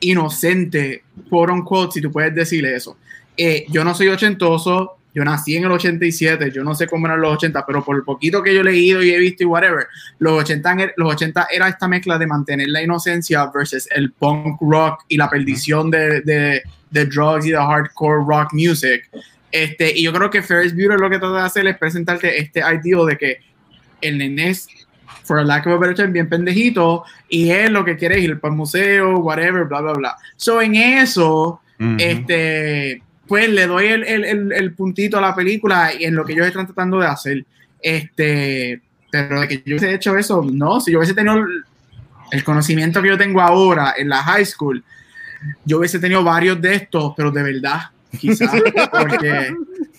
inocente, quote unquote, si tú puedes decirle eso. Eh, yo no soy ochentoso, yo nací en el 87, yo no sé cómo eran los 80, pero por el poquito que yo he leído y he visto y whatever, los 80, er- los 80 era esta mezcla de mantener la inocencia versus el punk rock y la perdición de, de, de drugs y de hardcore rock music. Este, y yo creo que Ferris Bueller lo que trata de hacer es presentarte este idea de que el nene es, for a lack of a better term, bien pendejito y él lo que quiere es ir para el museo, whatever, bla, bla, bla. So, en eso, Ujú. este, pues le doy el, el, el, el puntito a la película y en lo que ellos están tratando de hacer. Este, pero de que yo hubiese hecho eso, no, si yo hubiese tenido el, el conocimiento que yo tengo ahora en la high school, yo hubiese tenido varios de estos, pero de verdad, quizás, porque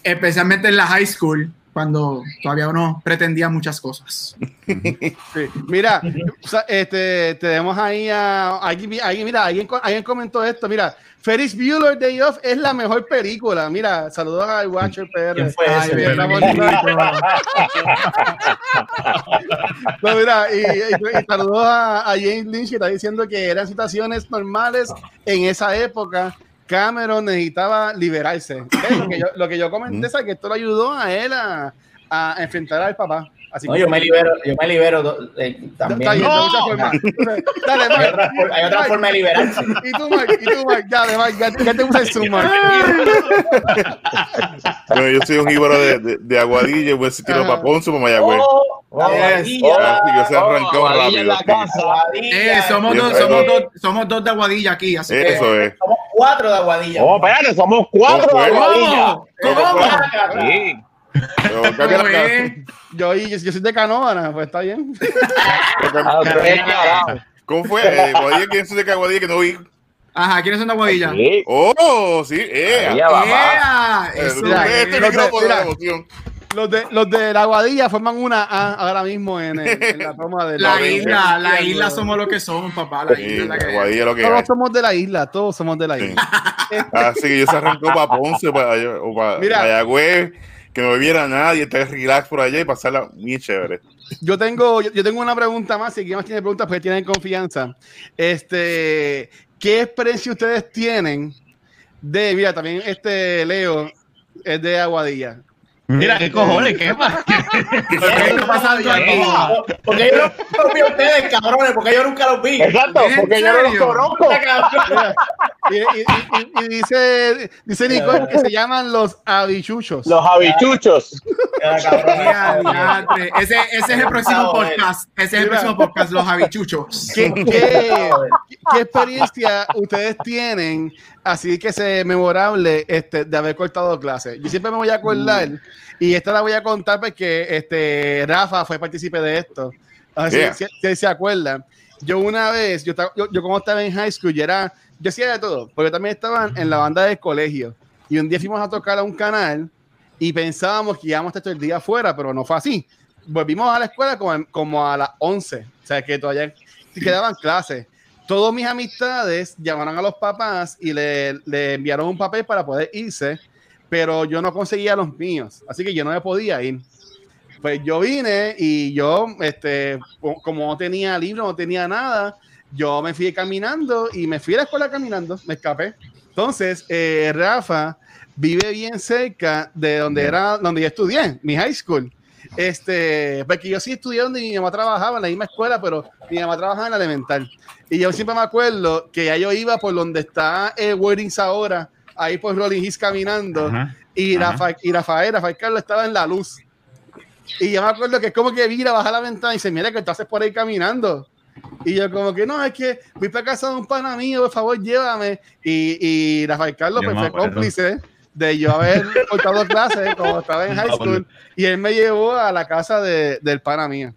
especialmente en la high school, cuando todavía uno pretendía muchas cosas. Sí. Mira, o sea, este, tenemos ahí a alguien, alguien- mira, alguien, alguien comentó esto, mira, Ferris Bueller Day Off es la mejor película. Mira, saludos al Watcher PR. ¿Quién fue Ay, bien. No, mira, y, y- y saludos a, a James Lynch que está diciendo que eran situaciones normales en esa época. Cameron necesitaba liberarse. Lo que yo, lo que yo comenté es que esto lo ayudó a él a, a enfrentar al papá. Así No, que- yo me libero, yo me libero eh, también. Dale, Hay otra, hay forma de liberarse. Y tú, Mark, y tú, Mark, ya, de Mark, ya, ya te gusta el Zoom, Mark. Bueno, yo soy un íbaro de, de, de Aguadilla, voy a decir tiro para Ponce, para Mayagüez. Oh, Yes. Se rápido. Eh, somos, Yo dos, traigo- somos, dos, somos dos de Aguadilla aquí, así que... Eso es. Somos cuatro de Aguadilla. Oh, espérate, somos cuatro de. Aguadilla. ¿Cómo? Sí. Yo, y- yo soy de Canóvana, pues está bien. Ah. ¿Cómo fue? Eh, Aguadilla, ¿quién es de Aguadilla que no vi? Ajá, ¿quiénes son de Aguadilla? Sí. Oh, sí, eh. Eh, Este micrófono de la emoción. Los de, los de la Guadilla forman una A ahora mismo en, el- en la toma de La No, isla, la isla somos lo que somos, papá. La Sí, isla es la que lo que Todos hay. somos de la isla, todos somos de la Sí. isla. Así que yo se arrancó para Ponce para, allá- o para Mira. Mayagüez, que no bebiera nadie, estar relax por allá y pasarla muy chévere. Yo tengo, yo, yo tengo una pregunta más, si alguien más tiene preguntas, pues tienen confianza. Este, ¿qué experiencia ustedes tienen de, mira, también este Leo es de Aguadilla. Mira, ¿qué cojones? ¿Qué pasa? ¿Qué está pasando aquí? Porque yo no los vi a ustedes, cabrones, porque yo nunca los vi. Exacto, ¿En porque yo no los conozco. Y, y- y- y dice, dice Nicole que se llaman los habichuchos. Los habichuchos. Ese, ese es el próximo podcast. Ese es el próximo podcast, los habichuchos. ¿Qué, qué, qué experiencia ustedes tienen así que sea memorable este, de haber cortado clases? Yo siempre me voy a acordar y esta la voy a contar porque este, Rafa fue partícipe de esto. A ver si- Yeah. si, si se acuerdan. Yo una vez, yo, yo, yo como estaba en high school, yo era, yo hacía de todo, porque también estaban en la banda del colegio. Y un día fuimos a tocar a un canal y pensábamos que íbamos a estar todo el día afuera, pero no fue así. Volvimos a la escuela como, como a las 11, o sea que todavía quedaban clases. todas mis amistades llamaron a los papás y le, le enviaron un papel para poder irse, pero yo no conseguía los míos, así que yo no me podía ir. Pues yo vine y yo, este, co- como no tenía libro, no tenía nada, yo me fui caminando y me fui a la escuela caminando, me escapé. Entonces, eh, Rafa vive bien cerca de donde era, donde yo estudié, mi high school. Este, porque yo sí estudié donde mi mamá trabajaba en la misma escuela, pero mi mamá trabajaba en la elemental. Y yo siempre me acuerdo que ya yo iba por donde está Weddings ahora, ahí por Rolling Hills caminando, Ajá. y, Ajá. Rafa, y Rafael, Rafael Carlos estaba en la luz. Y yo me acuerdo que es como que mira, baja la ventana y dice, mira que tú haces por ahí caminando. Y yo como que no, es que voy para casa de un pana mío, por favor, llévame. Y, y Rafael Carlos Yo pues, me fue cómplice de yo haber cortado clases cuando estaba en high school. Y él me llevó a la casa de, del pana mío.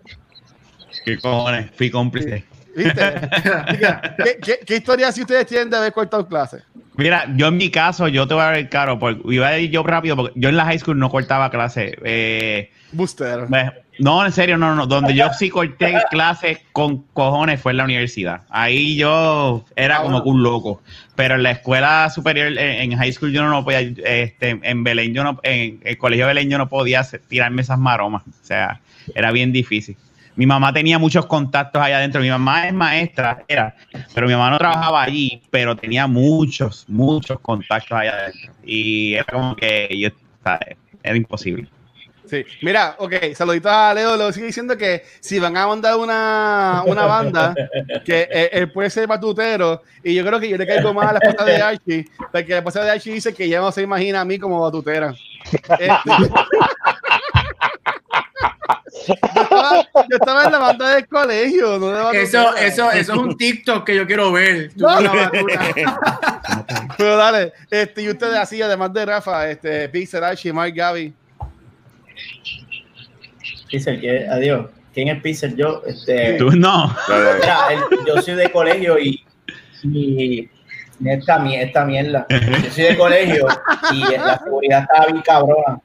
¿Qué cojones? Fui cómplice. ¿Viste? ¿Qué, qué, qué historia si ustedes tienen de haber cortado clases? Mira, yo en mi caso, yo te voy a ver caro, porque iba a ir yo rápido, porque yo en la high school no cortaba clase. Eh, Booster. me- no, en serio, no, no. Donde yo sí corté clases con cojones fue en la universidad. Ahí yo era Ah, como que un loco. Pero en la escuela superior, en, en high school, yo no podía, este, en Belén, yo no, en el colegio de Belén, yo no podía tirarme esas maromas. O sea, era bien difícil. Mi mamá tenía muchos contactos allá adentro. Mi mamá es maestra, era, pero mi mamá no trabajaba allí, pero tenía muchos, muchos contactos allá adentro. Y era como que yo, era imposible. Sí. Mira, ok, saluditos a Leo. Leo sigue diciendo que si van a mandar una, una banda, que eh, él puede ser batutero. Y yo creo que yo le caigo más a la esposa de Archie, porque la esposa de Archie dice que ya no se imagina a mí como batutera. Este, yo, estaba, en la banda del colegio, no. Eso, eso, eso es un TikTok que yo quiero ver. Pero dale, este, y ustedes así, además de Rafa, este, Pixel, Archie, Mark, Gaby. Pixel, ¿qué? adiós. ¿Quién es Pixel? Yo, este, Tú no. Mira, el- yo soy de colegio y, y esta, esta mierda. Yo soy de colegio y la seguridad estaba bien cabrona.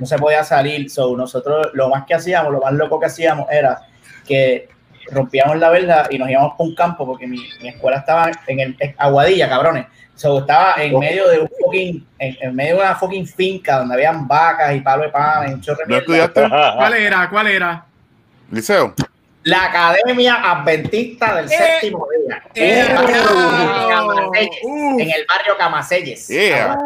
No se podía salir. So, nosotros lo más que hacíamos, lo más loco que hacíamos era que rompíamos la verja y nos íbamos por un campo porque mi, mi escuela estaba en el en Aguadilla, cabrones. So, estaba en medio de un fucking, en, en medio de una fucking finca donde habían vacas y palo de pan y un chorro. ¿Cuál era? ¿Cuál era? Liceo. La Academia Adventista del Eh, Séptimo Día. Eh, En el barrio. Uf, En el barrio Camaselles. Yeah.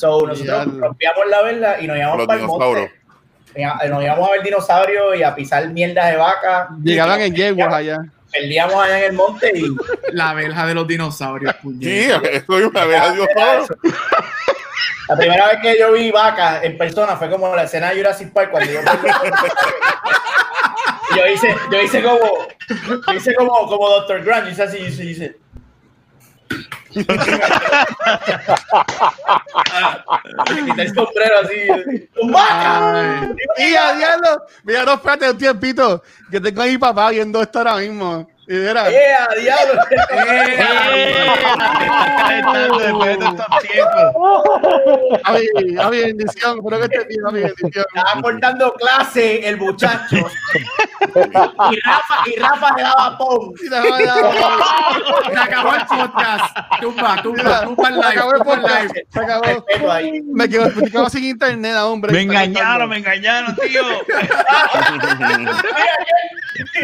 So, nosotros rompíamos la verla y nos íbamos Los para el dinosaurios. monte. Ya, Nos íbamos a ver dinosaurios y a pisar mierdas de vaca. Llegaban Y en yeguas allá. Perdíamos allá en el monte y La verja de los dinosaurios. Sí, soy una vez a dinosaurio. la primera vez que yo vi vacas en persona fue como la escena de Jurassic Park cuando yo yo hice, yo hice como, yo hice como, como Dr. Grant, yo hice así, yo hice, quité el sombrero así, ¡un vaca! Ay, Y a diablo, mira, no, espérate un tiempito. Yo tengo a mi papá viendo esto ahora mismo. Y mira, ¡Eh, a diablo! A mi, bendición, espero que estés bien, a mi bendición. Estaba cortando clase el muchacho. Y Rafa, y Rafa le daba verdad, Se acabó el podcast. Tumba, tumba, tumba el se live. acabó el podcast, se acabó. Me quedo, me quedo sin internet, hombre. Me engañaron, me engañaron, tío.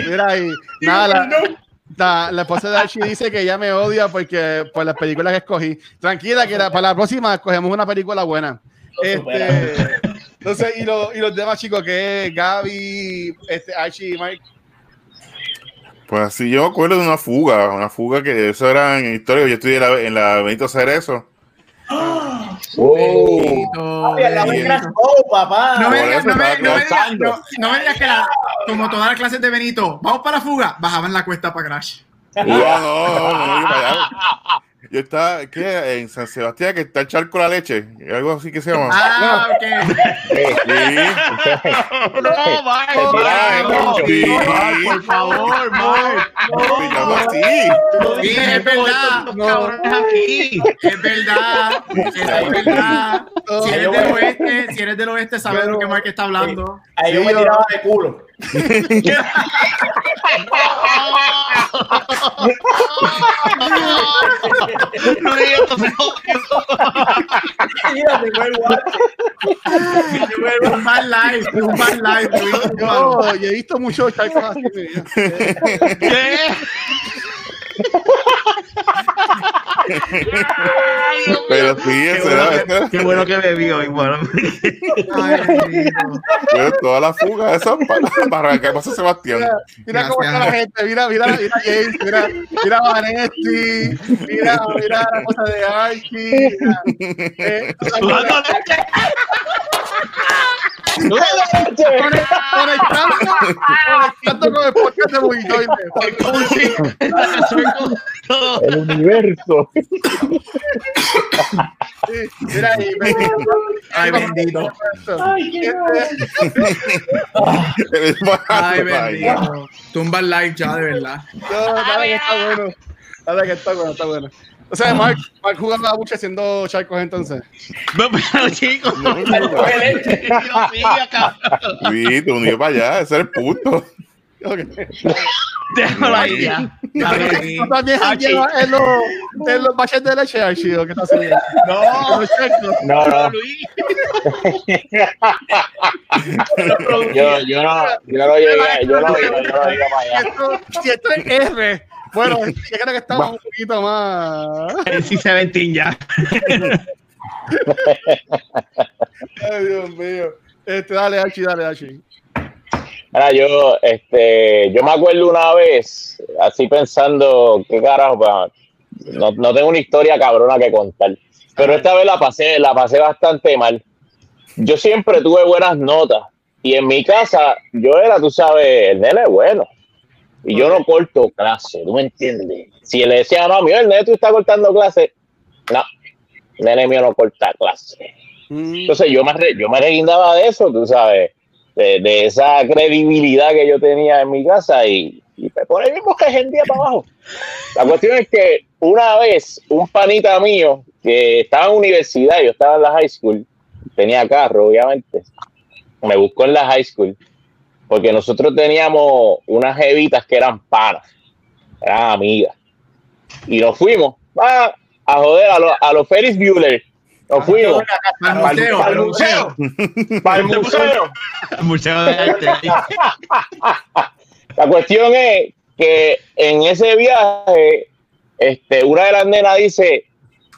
Mira ahí, nada, la, esposa de Archie dice que ella me odia porque por las películas que escogí. Tranquila, que la- para la próxima escogemos una película buena. Este, entonces, y, lo- y los demás chicos, que es Gaby, este, Archie y Mike. Pues sí, yo me acuerdo de una fuga, una fuga que eso era en historia. Yo estudié en la, en la Benito Cerezo. De bendito. Crash Bow, papá. No me digas, eso no me, estaba no me digas, gozando. no, no me digas que la, como todas las clases de Benito, vamos para la fuga, bajaban la cuesta para Crash. No, no, no, no, yo estaba, ¿qué? En San Sebastián, que está el charco de la leche, algo así que se llama. Ah, ok. Sí. No, no, gancho. Mark, por favor. Se llama así. Sí, es verdad. Cabrones aquí. Es verdad, es verdad. Si eres del oeste, si eres del oeste, sabes de lo que Mark está hablando. Ahí yo Sí, me tiraba de culo. Mira, fue el guante. Un life, un bad- Yo, yo he visto muchos así. ¿Qué? Pero sí, Qué ese bueno, era, que, qué bueno que bebió y bueno. Ay, bendito. fue toda la fuga esa para, para arrancar para San Sebastián. Mira, mira cómo está la gente, mira, mira, mira James, mira, mira Vanetti, mira, mira la cosa de Archie, mira, eh. Conectando, con el podcast de Buitoide. El universo. Mira ahí, bendito. Ay, bendito. Eres barato, Ay, vaya. bendito. Tumba el live ya, de verdad. No, dale que está bueno. Dale que está bueno, está bueno. O sea, Mark, Mark jugaba mucho haciendo charcos entonces. No, pero chicos. Mío, cabrón. Sí, te unió para allá, ese era el punto. Ok. Déjalo ahí ya. Está bien. ¿Tú también en los, en los baches de leche, Archie, o qué estás haciendo? No. No, no. Luis. Yo, yo no, yo no llegué, yo no, yo, yo no llegué para Si allá. esto, si esto es R, bueno, yo creo que estamos un poquito más. El C-17 ya. Ay, Dios mío. Este, dale, Archie, dale, Archie. Mira, yo, este, yo me acuerdo una vez, así pensando, qué carajo, pa- no, no tengo una historia cabrona que contar, pero esta vez la pasé, la pasé bastante mal. Yo siempre tuve buenas notas y en mi casa yo era, tú sabes, el nene bueno y yo no corto clase, ¿tú me entiendes? Si le decía a mami, "Oye, el nene tú estás cortando clase, no, el nene mío no corta clase. Mm, Entonces yo me, re- yo me reguindaba de eso, tú sabes, de, de esa credibilidad que yo tenía en mi casa y, y por ahí mismo que día para abajo. La cuestión es que una vez un panita mío que estaba en universidad, yo estaba en la high school, tenía carro obviamente, me buscó en la high school porque nosotros teníamos unas jevitas que eran panas, eran amigas. Y nos fuimos ah, a joder a los a los Ferris Bueller. Nos fuimos. Al Para museo, el al museo. Para el museo. El Museo de Arte. La cuestión es que en ese viaje, este, una de las nenas dice,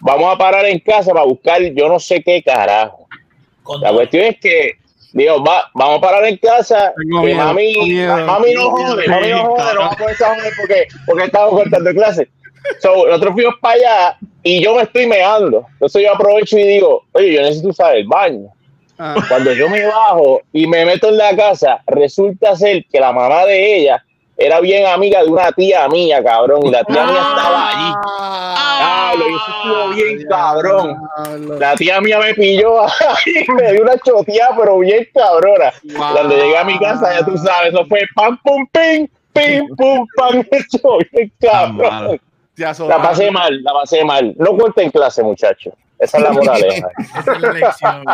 vamos a parar en casa para buscar yo no sé qué carajo. La cuestión es que, digo, va, vamos a parar en casa, Tengo miedo, mami, miedo. mami no jode, mami no jode, no va a poder joder porque, porque estamos cortando clase. So, nosotros fuimos para allá y yo me estoy meando. Entonces yo aprovecho y digo, oye, yo necesito usar el baño. ah, Cuando yo me bajo y me meto en la casa, resulta ser que la mamá de ella era bien amiga de una tía mía, cabrón, y la tía mía estaba allí. Ah, eso estuvo bien cabrón. La tía mía me pilló ahí, me dio una choteada, pero bien cabrona. Wow. Cuando llegué a mi casa, ya tú sabes, eso fue pam, pum, pim, pim, pum, pam, eso bien cabrón. La pasé mal, la pasé mal. No corten clase, muchachos. Esa es la moraleja. Esa es la lección.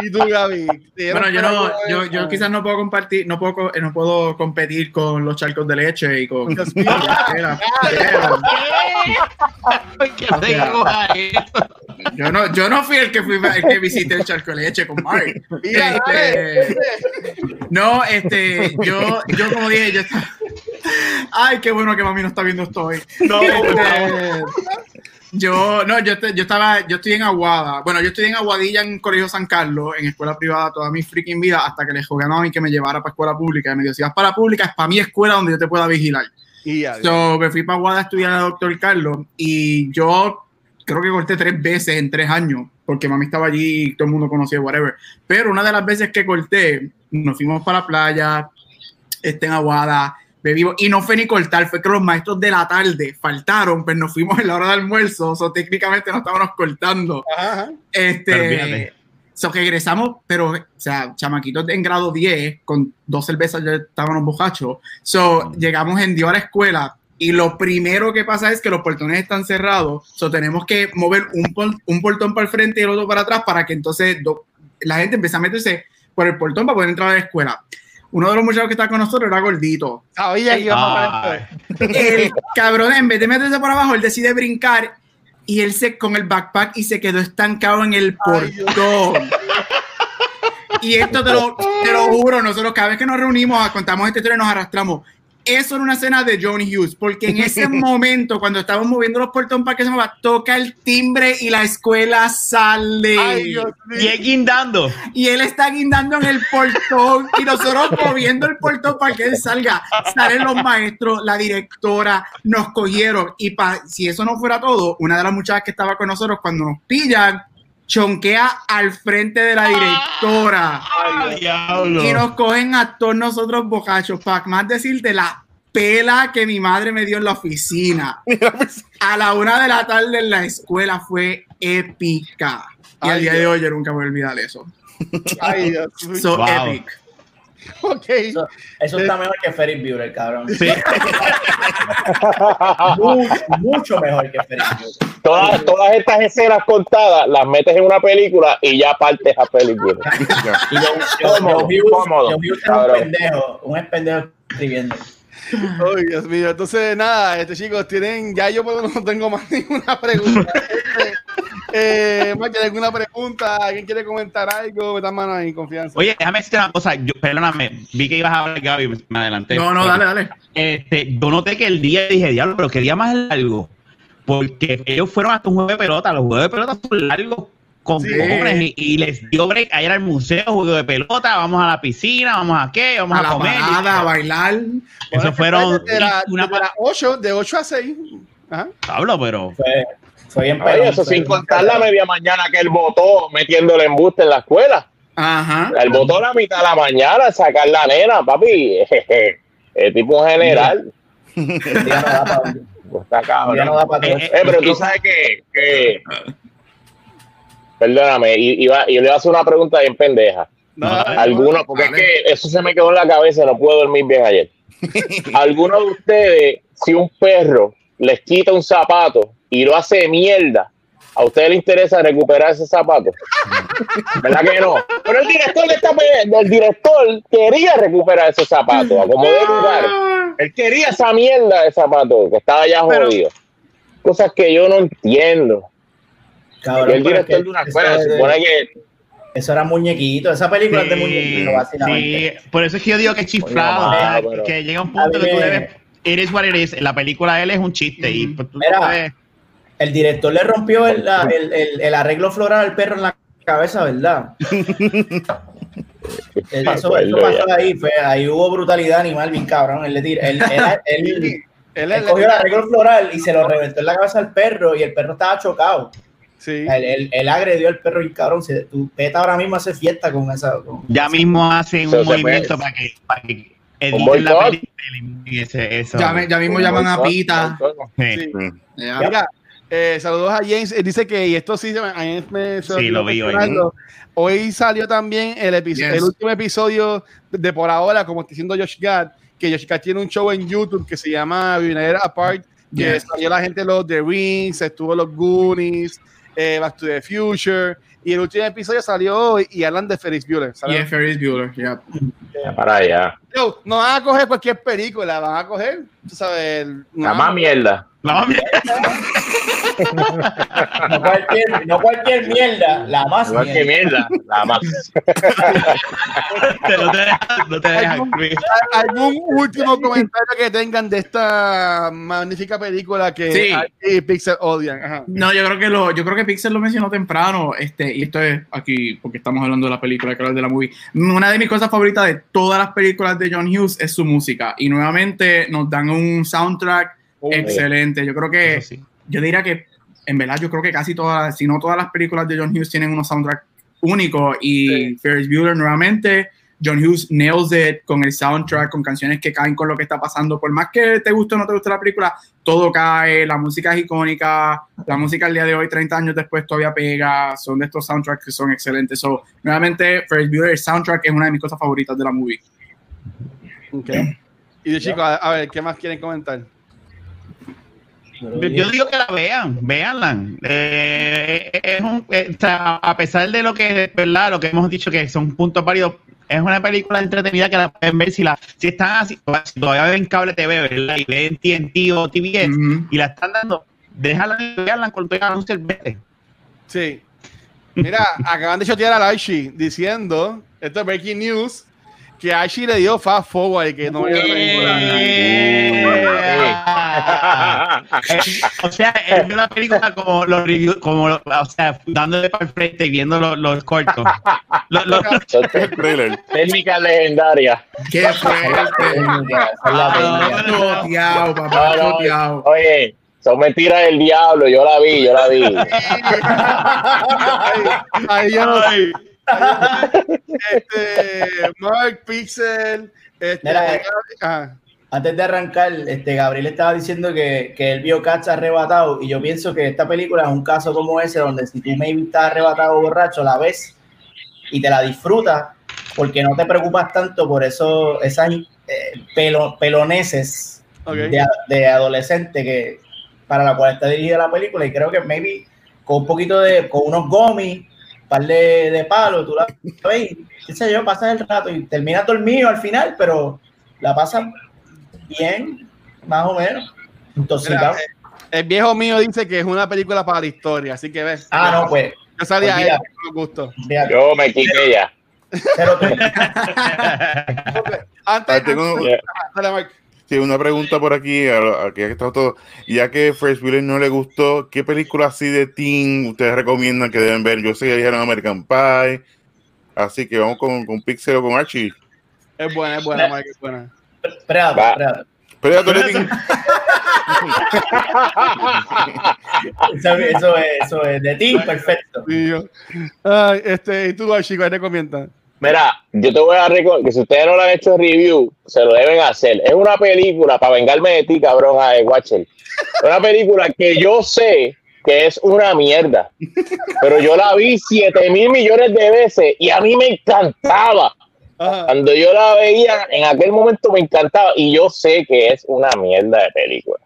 ¿Y tú, Gaby? ¿Te Bueno, yo no, yo, yo quizás no puedo compartir, no puedo, eh, no puedo competir con los charcos de leche y con. Yo no, yo no fui el que fui el que visité el charco de leche con Mark. Este, no, este, yo, yo como dije, yo estaba. Ay, qué bueno que mami no está viendo esto hoy. No, Este, yo, no, yo, te- yo estaba, yo estoy en Aguada. Bueno, yo estoy en Aguadilla en Colegio San Carlos, en escuela privada toda mi freaking vida, hasta que le jugué a mami que me llevara para escuela pública. Y me dijo, si vas para pública, es para mi escuela donde yo te pueda vigilar. Y ya, So, me fui para Aguada a estudiar a Doctor Carlos y yo creo que corté tres veces en tres años porque mami estaba allí y todo el mundo conocía, whatever. Pero una de las veces que corté, nos fuimos para la playa, este, en Aguada, bebimos y no fue ni cortar, fue que los maestros de la tarde faltaron, pero nos fuimos en la hora de almuerzo, o so, técnicamente no estábamos cortando. Ajá. Pero Este, so regresamos, pero, o sea, chamaquitos en grado 10, con dos cervezas ya estábamos bojachos. So, llegamos en Dios a la escuela y lo primero que pasa es que los portones están cerrados. So, tenemos que mover un, pol- un portón para el frente y el otro para atrás para que entonces do- la gente empiece a meterse por el portón para poder entrar a la escuela. Uno de los muchachos que está con nosotros era gordito. Sabía que íbamos a Ay. poner El cabrón, en vez de meterse por abajo, él decide brincar y él se con el backpack y se quedó estancado en el Ay, portón. Y esto te lo, te lo juro, nosotros cada vez que nos reunimos, contamos esta historia, nos arrastramos. Eso era una escena de John Hughes, porque en ese momento, cuando estábamos moviendo los portones para que se mueva, toca el timbre y la escuela sale. Ay, Dios mío. Y es guindando. y él está guindando en el portón y nosotros moviendo el portón para que él salga. Salen los maestros, la directora, nos cogieron y pa- si eso no fuera todo, una de las muchachas que estaba con nosotros cuando nos pillan, chonquea al frente de la directora ¡Ay, diablo! y nos cogen a todos nosotros bocachos. Para más decirte la pela que mi madre me dio en la oficina. A la una de la tarde en la escuela fue épica. Y al día de hoy yo nunca voy a olvidar eso. Ay, Dios mío. So Wow. epic. Ok. Eso, eso está mejor que Ferris Bueller, cabrón. Sí. Mucho, mucho mejor que Ferris Bueller. Todas, todas estas escenas contadas las metes en una película y ya partes a película. Y yo, yo, Cómodo, yo, Hughes- cómodo, yo Hughes era un cabrón. pendejo, un pendejo escribiendo. Ay, Dios mío. Entonces, nada, este chicos, tienen, ya yo no tengo más ninguna pregunta. Este, eh, Mike, ¿hay alguna pregunta? ¿Alguien quiere comentar algo? Metan mano ahí, confianza. Oye, déjame decirte una cosa. Yo, perdóname, vi que ibas a hablar, Gaby, me- me adelanté. No, no, dale, dale. Este, yo noté que el día dije, diablo, pero qué día más largo. Porque ellos fueron hasta un juego de pelota. Los juegos de pelota son largos con Sí. y, y les dio break a ir al museo, juego de pelota, vamos a la piscina, vamos a qué, vamos A a, la comer. parada, a bailar. Eso fueron De, la, una de las 8, de 8 a 6. Ajá. Pablo, pero Fue, fue bien Ay, pelón, eso sin contar la media mañana que él votó metiéndole embuste en la escuela. Ajá. Él votó a la mitad de la mañana a sacar la nena, papi. El tipo general. El Pues está el cabrón. no da Eh, eso. Eh, pero tú sabes que, que- perdóname, y- iba, yo le iba a hacer una pregunta bien pendeja. No, No, dale, Algunos, porque es que eso se me quedó en la cabeza, no puedo dormir bien ayer. Algunos de ustedes, si un perro les quita un zapato y lo hace mierda, ¿a ustedes les interesa recuperar ese zapato? ¿Verdad que no? Pero el director, de esta el director quería recuperar ese zapato, a como de lugar. Él quería esa mierda de zapato que estaba ya Pero- jodido. Cosas que yo no entiendo. Cabrón, Y el es director que de una eso escuela es se supone que Eso era muñequito. Esa película es de muñequito, básicamente. sí, por eso es que yo digo que es chiflado, Oye, mamá, pero- que llega un punto que tú debes, it is what it is, la película de él es un chiste y pues, tú Mira. El director le rompió el, la- el, el- el arreglo floral al perro en la cabeza, ¿verdad? El- Eso, pasó ahí, fue, ahí hubo brutalidad animal, bien cabrón. Él le tiró, él, él- él- Él él es cogió el arreglo floral y se lo reventó en la cabeza al perro y el perro estaba chocado. Sí. Él, él- él agredió al perro y cabrón. Se, tu peta ahora mismo hace fiesta con esa. con- ya mismo hacen un movimiento para que, para que editen la película eso. Ya, me- ya mismo llaman a Pita. Sí. Sí. Ya. Mira, eh, saludos a James. Él dice que, y esto sí, a mí me Sí, lo vi hoy. Hoy salió también el, episodio, Yes. el último episodio de por ahora, como está diciendo Josh Gad, que Josh Gad tiene un show en YouTube que se llama Billionaire Apart, que Yes. salió la gente de los The Rings, estuvo los Goonies, eh, Back to the Future, y el último episodio salió hoy y hablan de Ferris Bueller. Y es Ferris Bueller, yeah. Para allá. Yo, no van a coger cualquier película, van a coger, tú sabes, La más mierda. La mami- No cualquier, no cualquier mierda, la más que mierda. mierda. La más. te- no te dejas- no te dejas. ¿Algún último comentario que tengan de esta magnífica película que Sí. aquí Pixel odian? Ajá. No, yo creo que lo, yo creo que Pixel lo mencionó temprano, este, y esto es aquí porque estamos hablando de la película, hablar de la movie. Una de mis cosas favoritas de todas las películas de John Hughes es su música. Y nuevamente nos dan un soundtrack excelente. Yo creo que, sí. yo diría que, en verdad, yo creo que casi todas, si no todas las películas de John Hughes tienen unos soundtrack únicos. Y Sí. Ferris Bueller nuevamente. John Hughes nails it con el soundtrack, con canciones que caen con lo que está pasando. Por más que te guste o no te guste la película, todo cae, la música es icónica, la música al día de hoy, 30 años después, todavía pega, son de estos soundtracks que son excelentes. So, nuevamente, Ferris Bueller, el soundtrack es una de mis cosas favoritas de la movie. Ok. Y de chicos, a, a ver, ¿qué más quieren comentar? Yo, yo digo que la vean, véanla. Eh, es un, eh, a pesar de lo que, ¿verdad? Lo que hemos dicho que son puntos válidos, es una película entretenida que la pueden ver si la si están así, si todavía ven cable TV, ¿verdad? Y ven TNT o TBS Ujú. y la están dando, déjala y veanla cuando tengan anuncio el vete. Sí. Mira, acaban de chotear al Archie diciendo, esto es breaking news, que Archie le dio fast forward y que no iba a Eh, o sea, él vio la película como los reviews, como, lo- o sea, dándole para el frente y viendo los, los cortos. Los- los-. Técnica legendaria. Qué fuerte. Choteado, papá, choteado. Oye, son mentiras del diablo. Yo la vi, yo la vi. Ay, ay, yo no Ay. Este, Mark Pixel, este, Mira, eh. ah, Antes de arrancar, este, Gabriel estaba diciendo que, que él vio Cats arrebatado y yo pienso que esta película es un caso como ese donde si tú maybe estás arrebatado borracho, la ves y te la disfrutas porque no te preocupas tanto por eso, esas eh, pelo- peloneses de, de adolescente que para la cual está dirigida la película y creo que maybe con un poquito de, con unos gomis, par de, de palos, tú la ves, qué sé yo, pasas el rato y terminas dormido al final, pero la pasas bien, más o menos. Entonces, Mira, eh, el viejo mío dice que es una película para la historia, así que ves. ah, no, pues, Yo salía Olvídate. ahí con gusto. Yo me quité ya. cero tres. Antes, antes- dale, Mark. Sí, una pregunta por aquí, a- aquí que está todo. Ya que Fresh Wheeler no le gustó, ¿qué película así de teen ustedes recomiendan que deben ver? Yo sé que dijeron American Pie, así que vamos con, con Pixel o con Archie. Es buena, es buena, Mark, es buena. Predator teen. Eso, eso es, eso es de ti, perfecto. Sí, yo. Ay, este, ¿y tú, Archie, cuál recomiendas? Mira, yo te voy a recordar que si ustedes no lo han hecho review, se lo deben hacer. Es una película, para vengarme de ti, cabrón, a Watcher. Una película que yo sé que es una mierda, pero yo la vi 7 mil millones de veces y a mí me encantaba. Ajá. Cuando yo la veía, en aquel momento me encantaba y yo sé que es una mierda de película.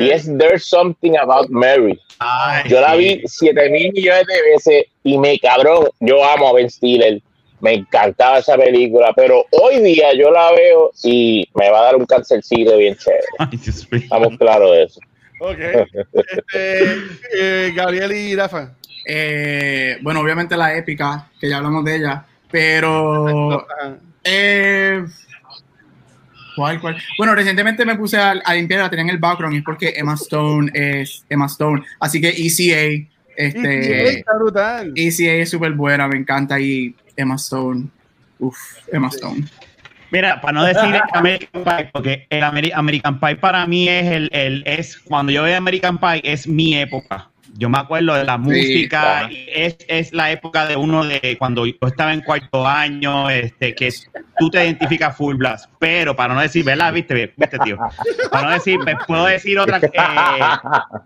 Y es There's Something About Mary. Ay, Yo la vi 7 mil millones de veces y me cabrón, yo amo a Ben Stiller. Me encantaba esa película, pero hoy día yo la veo y me va a dar un cancercito bien chévere. Ay. Estamos claros de eso. Ok. Este, eh, Gabriel y Rafa. Eh, bueno, obviamente la épica, que ya hablamos de ella, pero. Eh, ¿Cuál, cuál? Bueno, recientemente me puse a, a limpiar, la tenía en el background y es porque Emma Stone es Emma Stone. Así que ECA, este, está brutal. ECA es súper buena, me encanta y Emma Stone. Uf, Emma Stone. Mira, para no decir American Pie, porque el Ameri- American Pie para mí es el, el es cuando yo veo American Pie es mi época. Yo me acuerdo de la música, claro. y es, es la época de uno de cuando yo estaba en cuarto año, este, que tú te identificas full blast. Pero para no decir, ¿verdad? ¿Viste, viste tío? Para no decir, puedo decir otra, eh,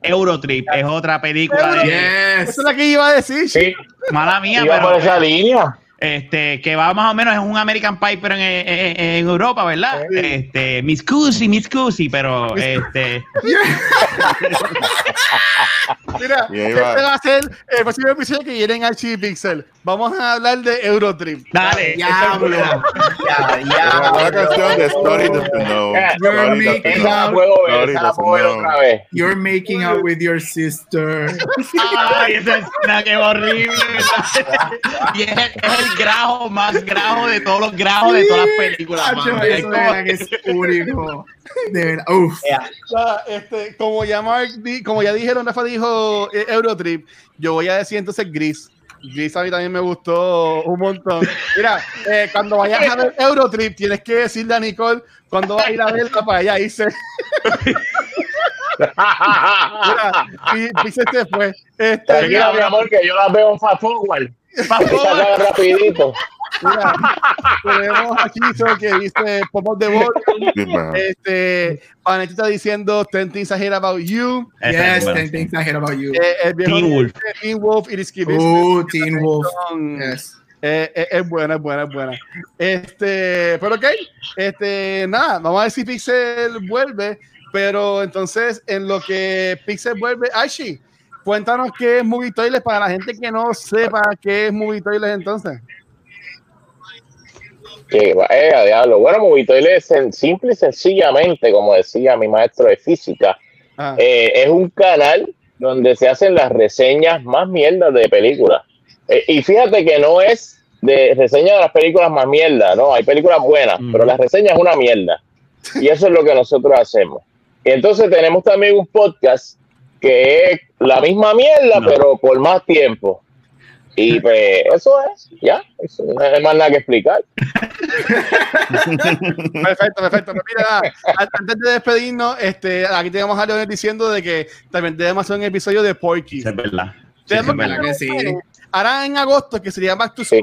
Eurotrip es otra película de, Yes. Esa es la que iba a decir. Sí, mala mía, iba pero por esa línea. Este, que va más o menos es un American Pie, pero en, en- en Europa, ¿verdad? Este, Miss Cusi, Miss Cusi, pero este, Mira, este va. a ser el próximo episodio que viene en Archie Pixel. Vamos a hablar de Eurotrip. dale, Diablo. Ya, La, la ya. canción de Story Doesn't Know. You're making otra vez. You're out with your sister. Ay, esa escena que horrible. y es es el grajo más grajo de todos los grajos de todas las películas. Mano. Es eso de que es único. De verdad. Uf. Este, como ya Mark di- como ya dijeron, Rafa dijo eh, Eurotrip, yo voy a decir entonces Gris. Gris a mí también me gustó un montón. Mira, eh, cuando vayas a ver Eurotrip, tienes que decirle a Nicole cuando vas a ir a verla para allá irse. Mira, y Pixel se fue. Este, Tranquila, mi mira, amor, que yo las veo en fast forward. Acaba rapidito. mira, tenemos aquí eso que dice Pop of the Ball. Este, Vanetti está diciendo 10 things I hate about you. Yes, buena. 10 things I hate about you. Eh, el viejo Teen Wolf. dice, Teen Wolf, Key Business. Uh, Teen Wolf. Yes. Eh, eh, es buena, es buena, es buena. Este, pero ok, este, nada, vamos a ver si Pixel vuelve, pero entonces en lo que Pixel vuelve, Aishi, cuéntanos qué es Movie Toilet para la gente que no sepa qué es Movie Toilet entonces. Que va- eh, diablo. Bueno, Movitoile es sen- simple y sencillamente, como decía mi maestro de física, Ah. eh, es un canal donde se hacen las reseñas más mierdas de películas. Eh, y fíjate que no es de reseña de las películas más mierdas, no, hay películas buenas, Mm. pero la reseña es una mierda. Y eso es lo que nosotros hacemos. Y entonces tenemos también un podcast que es la misma mierda, No. pero por más tiempo. Y pues eso es, ya, eso no hay más nada que explicar. Perfecto, perfecto. Pero mira, nada, an- antes de despedirnos, este, aquí tenemos a Leonel diciendo de que también debemos hacer un episodio de Porky. Es verdad. Sí, Tenemos es verdad. que sí. Ahora en agosto, que sería Back to Sí.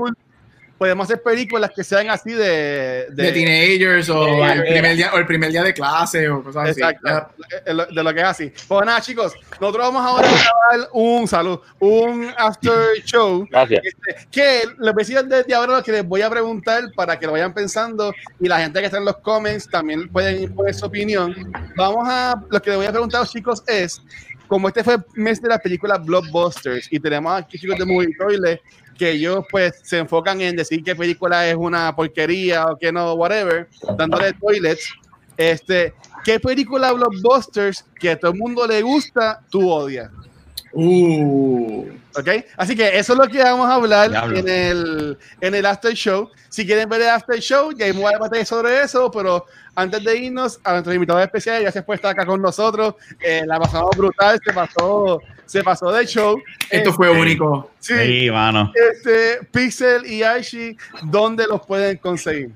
Podemos hacer películas que sean así de... de teenagers o de- el primer día o el primer día de clase o cosas así. Exacto, de lo- de lo que es así. Pues nada, chicos, nosotros vamos ahora a grabar un salud, un after show. Gracias. Este, que les voy a decir desde ahora lo que les voy a preguntar para que lo vayan pensando y la gente que está en los comments también pueden poner su opinión. Vamos a, lo que les voy a preguntar chicos es, como este fue el mes de la película Blockbusters y tenemos aquí chicos de Movie Toilet que ellos pues se enfocan en decir qué película es una porquería o que no, whatever, dándole toilets. Este, ¿qué película Blockbusters que a todo el mundo le gusta, tú odias? Uh, ¿Ok? Así que eso es lo que vamos a hablar Diablo. en el, en el After Show. Si quieren ver el After Show, ya hay a debatir sobre eso, pero antes de irnos a nuestros invitados especiales, gracias por estar acá con nosotros. Eh, la pasamos brutal, se pasó, se pasó de show. esto fue único. sí, Sí, mano. este, Pixel y Aishi, ¿dónde los pueden conseguir?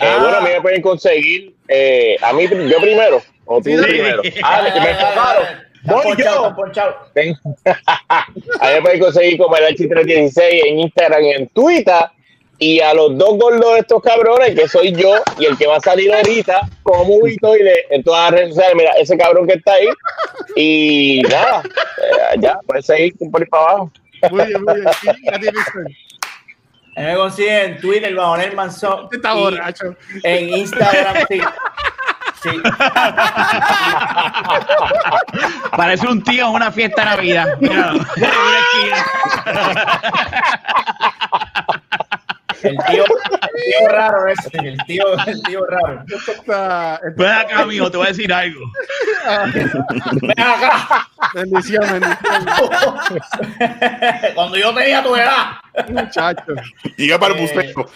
Eh, Ah. Bueno, a mí me pueden conseguir, eh, a mí, yo primero, o tú Sí, dale. primero. Ah, me, me enfocaron. Voy yo. a mí me pueden conseguir como el H316 en Instagram y en Twitter. Y a los dos gordos de estos cabrones, que soy yo y el que va a salir ahorita, como un toile en todas las redes sociales. Mira, ese cabrón que está ahí. Y nada, eh, ya, puedes seguir por ahí para abajo. Muy bien, muy bien. A mí me consiguen en Twitter, Bajonel Manzón. Está y borracho. En Instagram, sí. Sí. Parece un tío en una fiesta de Navidad. Míralo. En una esquina. El tío, el tío raro ese, el tío, el tío raro. Ven acá, amigo, te voy a decir algo. Ven acá. bendición, bendición, Cuando yo tenía tu edad, muchacho. Llega para el Eh, buceo.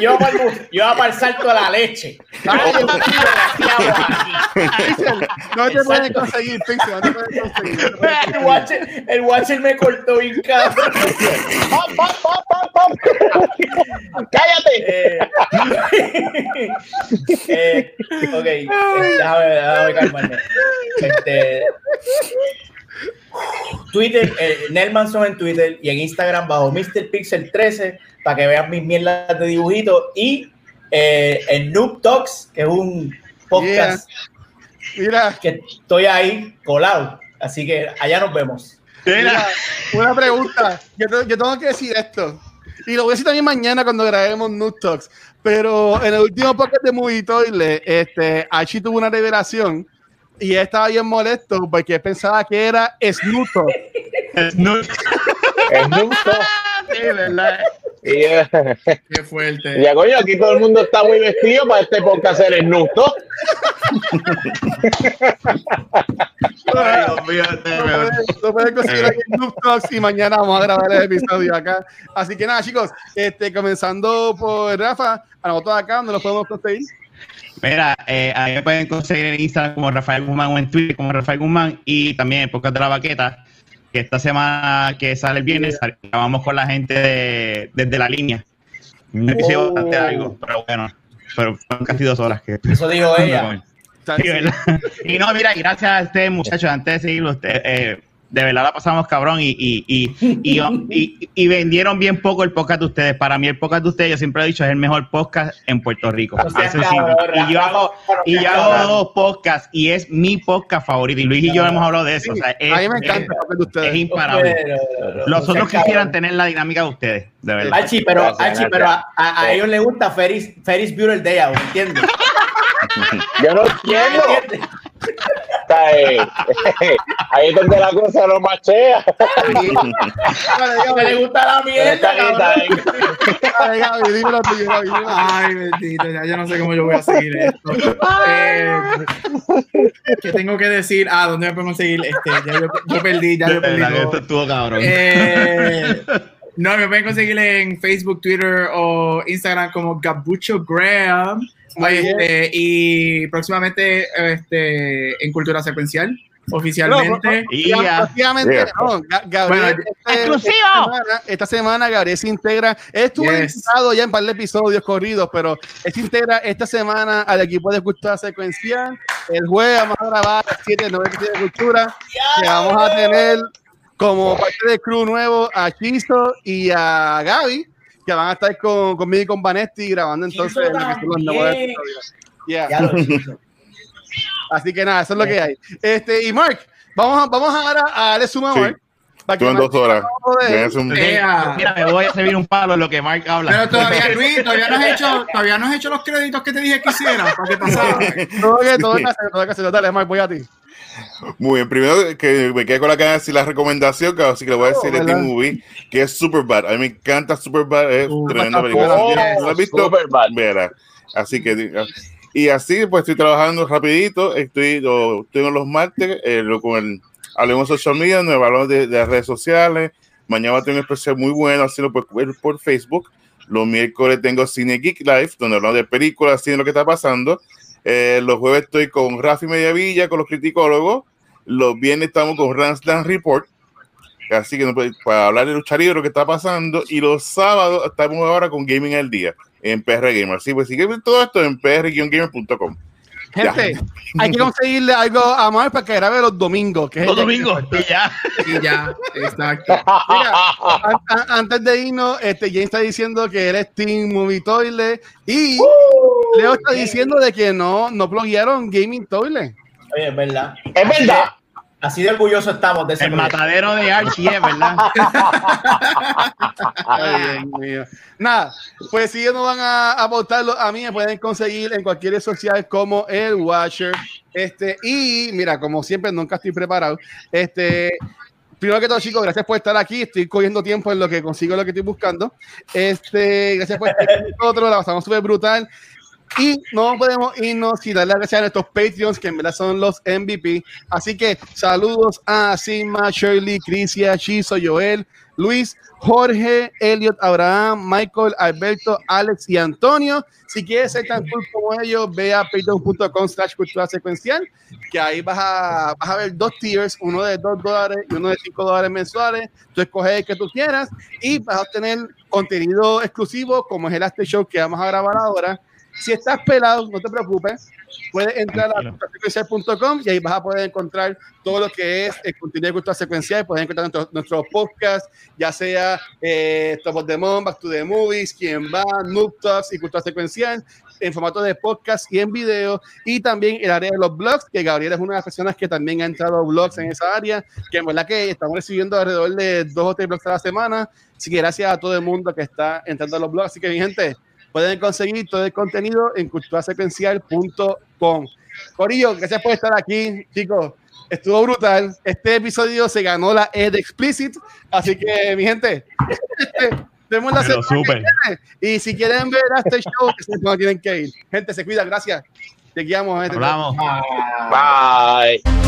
yo iba para el, bus- yo iba para el salto de la leche. Pixel, no te pueden conseguir, Pixel, no te pueden conseguir. El watcher, el watcher me cortó bien cabrón. ¡Pam, pam, pam, pam, pam! ¡Cállate! Eh, eh, ok, eh, déjame, déjame calmarme. Este, Twitter, eh, Nelmanson en Twitter y en Instagram bajo Mr. Pixel 13 para que vean mis mierdas de dibujitos y eh, en Noob Talks, que es un podcast Mira, que estoy ahí colado. Así que allá nos vemos. mira, una pregunta. Yo, te- yo tengo que decir esto. Y lo voy a decir también mañana cuando grabemos Noob Talks. Pero en el último podcast de Movie Toilet, este, Archie tuvo una revelación y él estaba bien molesto porque pensaba que era Snuto. no, Es justo. sí, ¿verdad? Y, eh, Qué fuerte. ya, coño, aquí todo el mundo está muy vestido para este podcast ser Lo me- pueden- conseguir aquí en Noob Talks y mañana vamos a grabar el episodio acá. Así que nada, chicos, este, comenzando por Rafa, a nosotros acá, donde los podemos conseguir. Mira, eh, a mí me pueden conseguir en Instagram como Rafael Guzmán o en Twitter como Rafael Guzmán y también en Podcast de la Baqueta, que esta semana que sale el viernes grabamos con la gente de, desde la línea. Un episodio Oh. bastante largo, pero bueno, pero fueron casi dos horas que Eso dijo ella. Y no, mira, gracias a ustedes, muchachos, antes de seguirlo, usted, eh, de verdad la pasamos cabrón y, y, y, y, y- y vendieron bien poco el podcast de ustedes. Para mí el podcast de ustedes, yo siempre he dicho, es el mejor podcast en Puerto Rico. Eso es simple. cabrón, y yo hago, y yo hago dos podcasts y es mi podcast favorito. Y Luis y yo hemos hablado de eso. O sea, es, a mí me encanta es- el papel de es ustedes. imparable. Pero- Los otros quisieran cabrón. tener la dinámica de ustedes, de verdad. Archie, pero, Gracias, Archie, gracias. pero a, a- a ellos les gusta Ferris, Ferris Bueller Day ¿entiendes? Yo no entiendo. ¿Entiendes? está eh, ahí es donde la cosa no machea. Le gusta la mierda, ahí, ahí. Gaby, dímelo tú, Gaby. Ay, bendito, ya yo no sé cómo yo voy a seguir esto. Eh, ¿Qué tengo que decir? Ah, ¿dónde me podemos seguir? Este, ya yo, yo perdí, ya yo perdí. esto estuvo cabrón. Eh, no, me pueden conseguir en Facebook, Twitter o Instagram como Gabucho Graham. Este, y próximamente este, en Cultura Secuencial, oficialmente. Yeah. no, Ga- Gabriel, Bueno, este- ¡Exclusivo! Esta semana, esta semana Gabriel se integra. Estuvo Yes. invitado ya en par de episodios corridos, pero se integra esta semana al equipo de Cultura Secuencial. El jueves vamos a grabar a las 7 9 de Cultura. Que vamos a tener como parte del crew nuevo a Chizo y a Gaby, que van a estar con, conmigo y con Vanetti grabando entonces episodio. Yeah. Ya lo. Así que nada, eso es lo que hay. Este, y Mark, vamos a, vamos ahora a darle suma a Sí. Mark. Tú en dos horas. un- Ea. Mira, me voy a servir un palo en lo que Mark habla. Pero todavía, Luis, todavía no has hecho, todavía no has hecho los créditos que te dije que hicieras para que pasara. Todo que todo que hacer, todo que hacer. Dale, Mark, voy a ti. Muy bien, primero que me quedé con la cara de decir la recomendación, que así que le voy a decir de ¿verdad? Teen Movie, que es Superbad. A mí me encanta Superbad, es Uh, tremenda película. Oh, ¿No la has visto? Superbad. Así que, y así, pues estoy trabajando rapidito, estoy, lo, tengo los martes, eh, lo- con el, hablemos social media, nos hablamos de, de las redes sociales, mañana tengo un especial muy bueno, haciendo por, por Facebook, los miércoles tengo Cine Geek Live, donde hablamos de películas, cine, lo que está pasando, Eh, los jueves estoy con Rafi Mediavilla, con los criticólogos, los viernes estamos con Ransland Report, así que para hablar de luchar libre, lo que está pasando, y los sábados estamos ahora con Gaming al Día en PR Gamer. Así pues, si quieren ver todo esto en pr-gamer.com. Gente, hay que conseguirle algo a Mark para que grabe los domingos. Que Los domingos. Y ya. Y ya, exacto. Mira, an- an- antes de irnos, este, James está diciendo que eres Team Movie Toilet y Leo está diciendo de que no, no pluguearon Gaming Toilet. Oye, es verdad. Es verdad. Así de orgullosos estamos de ese El proyecto. matadero de Archie es, ¿verdad? Ay, Dios mío. Nada, pues si ellos no van a aportarlo a mí, me pueden conseguir en cualquier red social como el Watcher. Este, y mira, como siempre, nunca estoy preparado. Este, primero que todo, chicos, gracias por estar aquí. Estoy cogiendo tiempo en lo que consigo lo que estoy buscando. Este, gracias por estar con nosotros, la pasamos súper brutal. Y no podemos irnos sin darle gracias a nuestros Patreons, que en verdad son los MVP. Así que saludos a Sigma, Shirley, Crisia, Chizo, Joel, Luis, Jorge, Elliot, Abraham, Michael, Alberto, Alex y Antonio. Si quieres ser tan cool como ellos, ve a patreon.com slash cultura secuencial, que ahí vas a, vas a ver dos tiers, uno de 2 dólares y uno de 5 dólares mensuales. Tú escoges el que tú quieras y vas a obtener contenido exclusivo como es el After Show que vamos a grabar ahora. Si estás pelado, no te preocupes. Puedes entrar a culturasecuencial.com y ahí vas a poder encontrar todo lo que es el contenido de cultura secuencial. Puedes encontrar nuestros, nuestros podcasts, ya sea eh, Top of the Month, Back to the Movies, Quien va, Noob Talks y cultura secuencial en formato de podcast y en video. Y también el área de los blogs, que Gabriel es una de las personas que también ha entrado a blogs en esa área, que en verdad que estamos recibiendo alrededor de dos o tres blogs a la semana. Así que gracias a todo el mundo que está entrando a los blogs. Así que, mi gente, pueden conseguir todo el contenido en culturasecuencial.com. Corillo, gracias por estar aquí, chicos. Estuvo brutal. Este episodio se ganó la Ed Explicit. Así que, mi gente, vemos la Me lo semana que. Y si quieren ver a este show, que tienen que ir. Gente, se cuida, gracias. Te guiamos. gente. Hablamos. Ah. Bye.